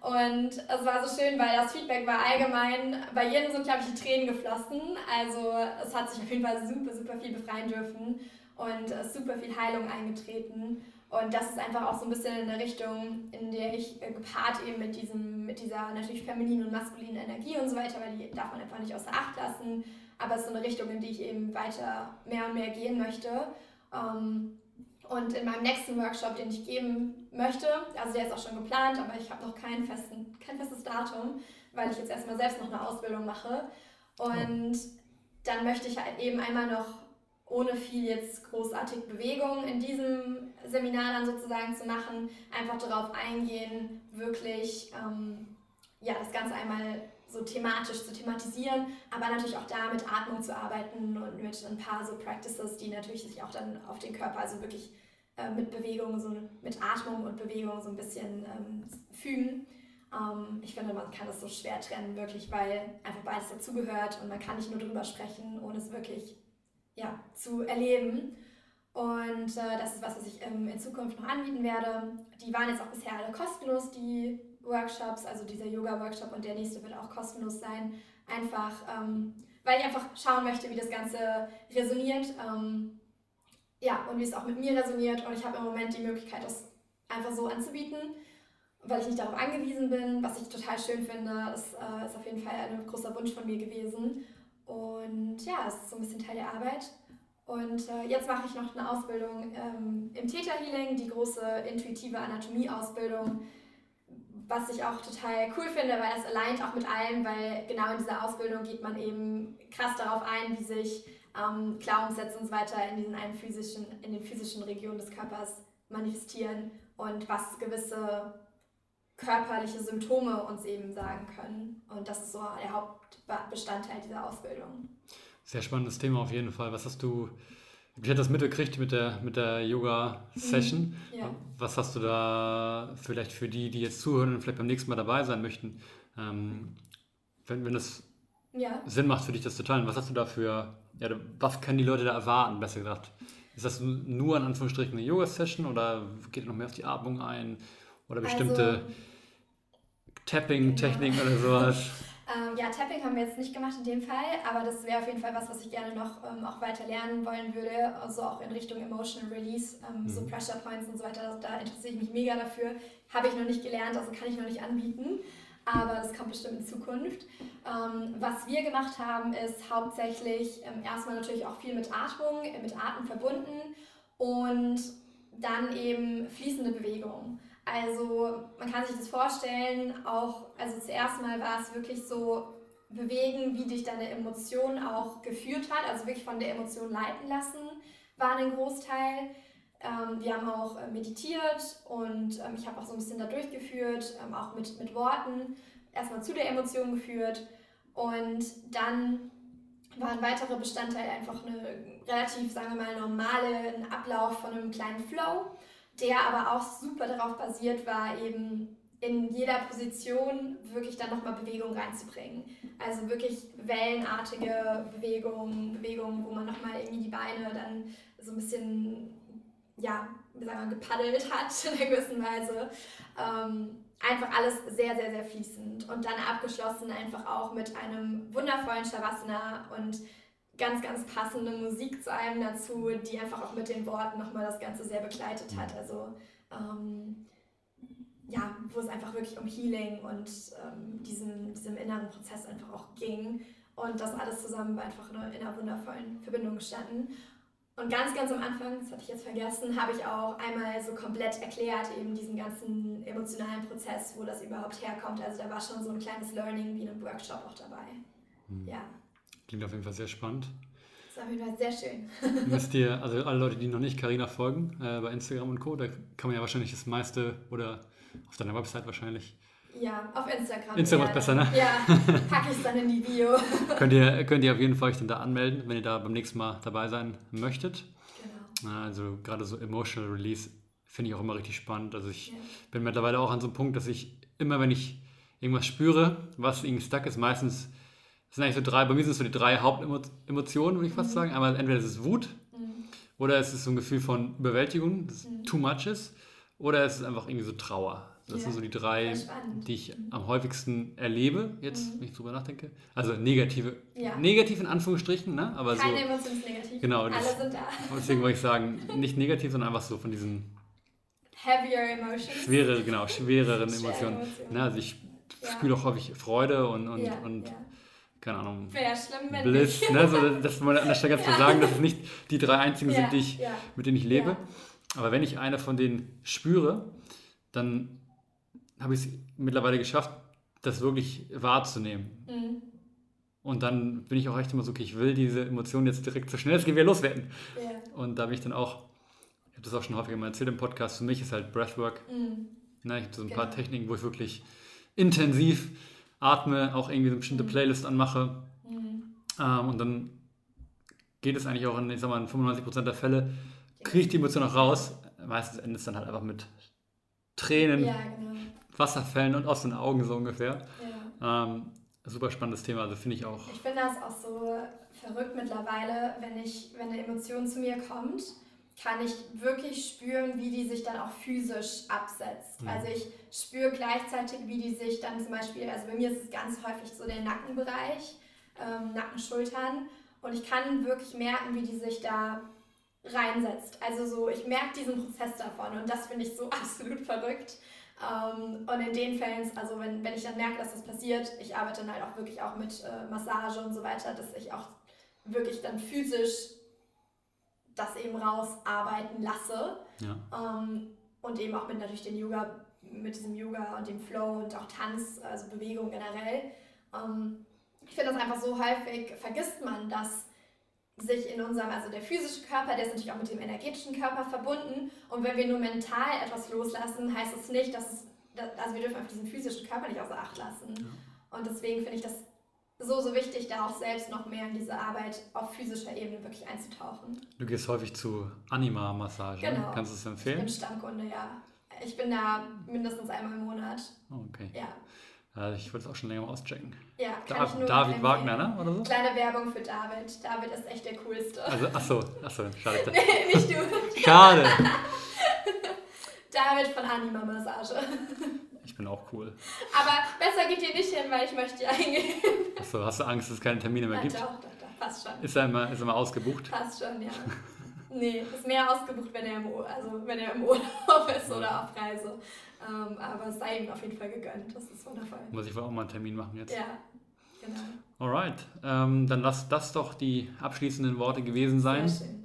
Und es war so schön, weil das Feedback war allgemein, bei jedem sind, glaube ich, die Tränen geflossen. Also es hat sich auf jeden Fall super, super viel befreien dürfen und es ist super viel Heilung eingetreten. Und das ist einfach auch so ein bisschen in eine Richtung, in der ich äh, gepaart eben mit, diesem, mit dieser natürlich femininen und maskulinen Energie und so weiter, weil die darf man einfach nicht außer Acht lassen. Aber es ist so eine Richtung, in die ich eben weiter mehr und mehr gehen möchte. Ähm, und in meinem nächsten Workshop, den ich geben möchte, also der ist auch schon geplant, aber ich habe noch kein, festen, kein festes Datum, weil ich jetzt erstmal selbst noch eine Ausbildung mache. Und dann möchte ich halt eben einmal noch ohne viel jetzt großartig Bewegung in diesem Seminar dann sozusagen zu machen, einfach darauf eingehen, wirklich ähm, ja, das Ganze einmal so thematisch zu thematisieren, aber natürlich auch da mit Atmung zu arbeiten und mit ein paar so Practices, die natürlich sich auch dann auf den Körper, also wirklich äh, mit Bewegung, so mit Atmung und Bewegung so ein bisschen ähm, fügen. Ähm, ich finde, man kann das so schwer trennen, wirklich, weil einfach beides dazugehört und man kann nicht nur drüber sprechen, ohne es wirklich ja, zu erleben. Und äh, das ist was, was ich ähm, in Zukunft noch anbieten werde. Die waren jetzt auch bisher alle kostenlos, die Workshops, also dieser Yoga-Workshop und der nächste wird auch kostenlos sein. Einfach, ähm, weil ich einfach schauen möchte, wie das Ganze resoniert. Ähm, ja, und wie es auch mit mir resoniert. Und ich habe im Moment die Möglichkeit, das einfach so anzubieten, weil ich nicht darauf angewiesen bin, was ich total schön finde. Das äh, ist auf jeden Fall ein großer Wunsch von mir gewesen. Und ja, es ist so ein bisschen Teil der Arbeit. Und äh, jetzt mache ich noch eine Ausbildung ähm, im Theta Healing, die große intuitive Anatomie-Ausbildung was ich auch total cool finde, weil das alleint auch mit allem, weil genau in dieser Ausbildung geht man eben krass darauf ein, wie sich ähm, Glaubenssätze und so weiter in diesen einen physischen, in den physischen Regionen des Körpers manifestieren und was gewisse körperliche Symptome uns eben sagen können. Und das ist so der Hauptbestandteil dieser Ausbildung. Sehr spannendes Thema auf jeden Fall. Was hast du ich habe das mitgekriegt mit der, mit der Yoga-Session. Mhm. Ja. Was hast du da vielleicht für die, die jetzt zuhören und vielleicht beim nächsten Mal dabei sein möchten, ähm, wenn, wenn es ja. Sinn macht für dich, das zu teilen? Was hast du da für, ja, was können die Leute da erwarten, besser gesagt? Ist das nur in Anführungsstrichen eine Yoga-Session oder geht noch mehr auf die Atmung ein oder bestimmte also, Tapping-Techniken genau. oder sowas? [laughs] Ähm, ja, Tapping haben wir jetzt nicht gemacht in dem Fall, aber das wäre auf jeden Fall was, was ich gerne noch ähm, auch weiter lernen wollen würde, also auch in Richtung Emotional Release, ähm, mhm. so Pressure Points und so weiter. Da interessiere ich mich mega dafür. Habe ich noch nicht gelernt, also kann ich noch nicht anbieten, aber das kommt bestimmt in Zukunft. Ähm, was wir gemacht haben, ist hauptsächlich ähm, erstmal natürlich auch viel mit Atmung, äh, mit Atem verbunden und dann eben fließende Bewegung. Also man kann sich das vorstellen, auch, also zuerst mal war es wirklich so bewegen, wie dich deine Emotion auch geführt hat, also wirklich von der Emotion leiten lassen, war ein Großteil. Ähm, wir haben auch äh, meditiert und ähm, ich habe auch so ein bisschen da durchgeführt, ähm, auch mit, mit Worten, erstmal zu der Emotion geführt und dann war ein weiterer Bestandteil einfach eine relativ, sagen wir mal, normale Ablauf von einem kleinen Flow der aber auch super darauf basiert war, eben in jeder Position wirklich dann nochmal Bewegung reinzubringen. Also wirklich wellenartige Bewegungen, Bewegungen, wo man nochmal irgendwie die Beine dann so ein bisschen, ja, wie sagen wir, gepaddelt hat [laughs] in einer gewissen Weise. Ähm, einfach alles sehr, sehr, sehr fließend. Und dann abgeschlossen einfach auch mit einem wundervollen Shavasana und ganz, ganz passende Musik zu einem dazu, die einfach auch mit den Worten nochmal das Ganze sehr begleitet hat. Also ähm, ja, wo es einfach wirklich um Healing und ähm, diesem, diesem inneren Prozess einfach auch ging. Und das alles zusammen war einfach in einer wundervollen Verbindung gestanden. Und ganz, ganz am Anfang, das hatte ich jetzt vergessen, habe ich auch einmal so komplett erklärt, eben diesen ganzen emotionalen Prozess, wo das überhaupt herkommt. Also da war schon so ein kleines Learning wie in einem Workshop auch dabei. Mhm. Ja. Klingt auf jeden Fall sehr spannend. Das ist auf jeden Fall sehr schön. [laughs] Müsst [laughs] ihr, also alle Leute, die noch nicht Carina folgen, äh, bei Instagram und Co., da kann man ja wahrscheinlich das meiste oder auf deiner Website wahrscheinlich. Ja, auf Instagram. Instagram ist besser, ne? Ja, [laughs] packe ich es dann in die Bio. könnt, ihr, könnt ihr auf jeden Fall euch dann da anmelden, wenn ihr da beim nächsten Mal dabei sein möchtet. Genau. Also gerade so Emotional Release finde ich auch immer richtig spannend. Also ich ja. bin mittlerweile auch an so einem Punkt, dass ich immer, wenn ich irgendwas spüre, was irgendwie stuck ist, meistens das sind eigentlich so drei, bei mir sind es so die drei Hauptemotionen, würde ich fast mhm. sagen. Einmal entweder ist es Wut, mhm. Oder es ist so ein Gefühl von Überwältigung, das Mhm. too much ist. Oder es ist einfach irgendwie so Trauer. Das Ja, sind so die drei, die ich Mhm. am häufigsten erlebe, jetzt, Mhm. wenn ich drüber nachdenke. Also negative, Ja. negativ in Anführungsstrichen, ne? aber so. Keine Emotion ist negativ. Genau, Alle das- sind da. [laughs] Deswegen wollte ich sagen, nicht negativ, sondern einfach so von diesen Heavier Emotions. schwereren, genau, schwereren Schwere Emotionen. Emotionen. Ne? Also ich Ja. spüre auch häufig Freude und, und, und. Keine Ahnung, Wäre schlimm, wenn Bliss. Ne? So, das wollte ich an der Stelle ganz [laughs] klar sagen, dass es nicht die drei einzigen Ja, sind, die ich, ja. mit denen ich lebe. Ja. Aber wenn ich eine von denen spüre, dann habe ich es mittlerweile geschafft, das wirklich wahrzunehmen. Mhm. Und dann bin ich auch echt immer so, okay, ich will diese Emotionen jetzt direkt so schnell es geht wieder loswerden. Ja. Und da bin ich dann auch, ich habe das auch schon häufiger mal erzählt im Podcast, für mich ist halt Breathwork. Mhm. Ne? Ich habe so ein paar Genau. Techniken, wo ich wirklich intensiv atme, auch irgendwie so eine bestimmte Mhm. Playlist anmache. Mhm. Ähm, und dann geht es eigentlich auch in, ich sag mal, in 95% der Fälle, kriege ich die Emotion auch raus. Meistens endet es dann halt einfach mit Tränen, Ja, genau. Wasserfällen und aus den Augen so ungefähr. Ja. Ähm, super spannendes Thema, also finde ich auch. Ich finde das auch so verrückt mittlerweile, wenn ich, wenn eine Emotion zu mir kommt, kann ich wirklich spüren, wie die sich dann auch physisch absetzt. Mhm. Also ich spüre gleichzeitig, wie die sich dann zum Beispiel, also bei mir ist es ganz häufig so der Nackenbereich, ähm, Nacken, Schultern und ich kann wirklich merken, wie die sich da reinsetzt. Also so, ich merke diesen Prozess davon und das finde ich so [laughs] absolut verrückt. Ähm, und in den Fällen, also wenn, wenn ich dann merke, dass das passiert, ich arbeite dann halt auch wirklich auch mit äh, Massage und so weiter, dass ich auch wirklich dann physisch das eben rausarbeiten lasse. Ja. Ähm, und eben auch mit natürlich den Yoga, mit diesem Yoga und dem Flow und auch Tanz, also Bewegung generell. Ähm, ich finde das einfach so häufig, vergisst man, dass sich in unserem, also der physische Körper, der ist natürlich auch mit dem energetischen Körper verbunden. Und wenn wir nur mental etwas loslassen, heißt es nicht, dass es, also wir dürfen einfach diesen physischen Körper nicht außer Acht lassen. Und deswegen finde ich das so, so wichtig, da auch selbst noch mehr in diese Arbeit auf physischer Ebene wirklich einzutauchen. Du gehst häufig zu Anima-Massage. Genau. Kannst du es Ich bin empfehlen? Stammkunde, ja. Ich bin da mindestens einmal im Monat. Oh, okay. Ja, Ja, ich wollte es auch schon länger mal auschecken. ja kann Da, ich nur David empfehlen. Wagner, ne? Oder so? Kleine Werbung für David. David ist echt der Coolste. Also, achso, achso, schade. [laughs] Nee, nicht du. Schade. [laughs] David von Anima Massage. [laughs] Ich bin auch cool. Aber besser geht ihr nicht hin, weil ich möchte ja hingehen. Achso, hast du Angst, dass es keine Termine mehr Ja, gibt? doch, doch, doch, passt schon. Ist er immer, ist er immer ausgebucht? Passt schon, ja. [laughs] Nee, ist mehr ausgebucht, wenn er im, also wenn er im Urlaub ist oder auf Reise. Ähm, aber es sei ihm auf jeden Fall gegönnt. Das ist wundervoll. Muss ich wohl auch mal einen Termin machen jetzt. Ja, genau. Alright, ähm, dann lass das doch die abschließenden Worte gewesen sein. Sehr schön.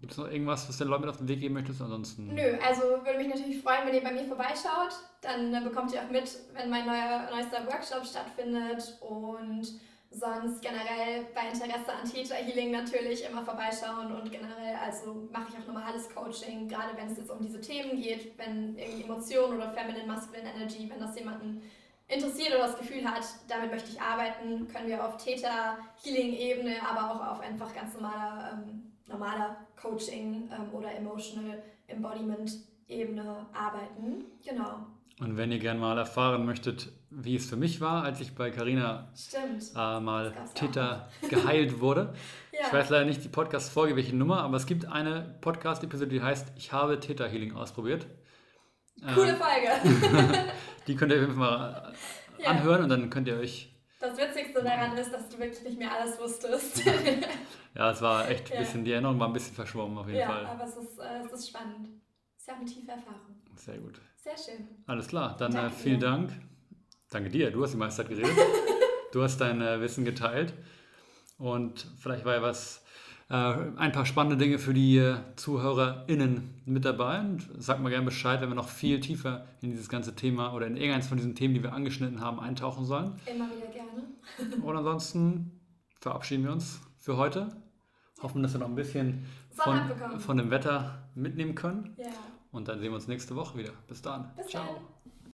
Gibt es noch irgendwas, was den Leuten auf den Weg geben möchtest? Ansonsten. Nö, also würde mich natürlich freuen, wenn ihr bei mir vorbeischaut. Dann äh, bekommt ihr auch mit, wenn mein neuer, neuester Workshop stattfindet. Und sonst generell bei Interesse an Theta Healing natürlich immer vorbeischauen. Und generell, also mache ich auch normales Coaching, gerade wenn es jetzt um diese Themen geht, wenn irgendwie Emotionen oder Feminine Masculine Energy, wenn das jemanden interessiert oder das Gefühl hat, damit möchte ich arbeiten, können wir auf Theta Healing Ebene, aber auch auf einfach ganz normaler, ähm, normaler Coaching ähm, oder Emotional Embodiment Ebene arbeiten. Genau. Und wenn ihr gerne mal erfahren möchtet, wie es für mich war, als ich bei Carina äh, mal Tita [laughs] geheilt wurde. Ja. Ich weiß leider nicht die Podcast-Folge, welche Nummer, aber es gibt eine Podcast-Episode, die heißt Ich habe Theta Healing ausprobiert. Coole Äh, Folge. [laughs] die könnt ihr auf jeden Fall mal Ja. anhören und dann könnt ihr euch. Das Witzigste daran ist, dass du wirklich nicht mehr alles wusstest. [laughs] Ja, es war echt ein Ja. bisschen, die Erinnerung war ein bisschen verschwommen auf jeden ja, Fall. aber es ist, äh, es ist spannend. Ist ja auch eine tiefe Erfahrung. Sehr gut. Sehr schön. Alles klar, dann äh, Danke vielen dir. Dank. Danke dir, du hast die meiste Zeit geredet. [laughs] du hast dein äh, Wissen geteilt. Und vielleicht war ja was, ein paar spannende Dinge für die äh, ZuhörerInnen mit dabei. Und sag mal gerne Bescheid, wenn wir noch viel tiefer in dieses ganze Thema oder in irgendeins von diesen Themen, die wir angeschnitten haben, eintauchen sollen. Immer wieder gerne. [laughs] Und ansonsten verabschieden wir uns für heute. Hoffen, dass wir noch ein bisschen von, von dem Wetter mitnehmen können. Ja. Und dann sehen wir uns nächste Woche wieder. Bis dann. Bis Ciao. dann.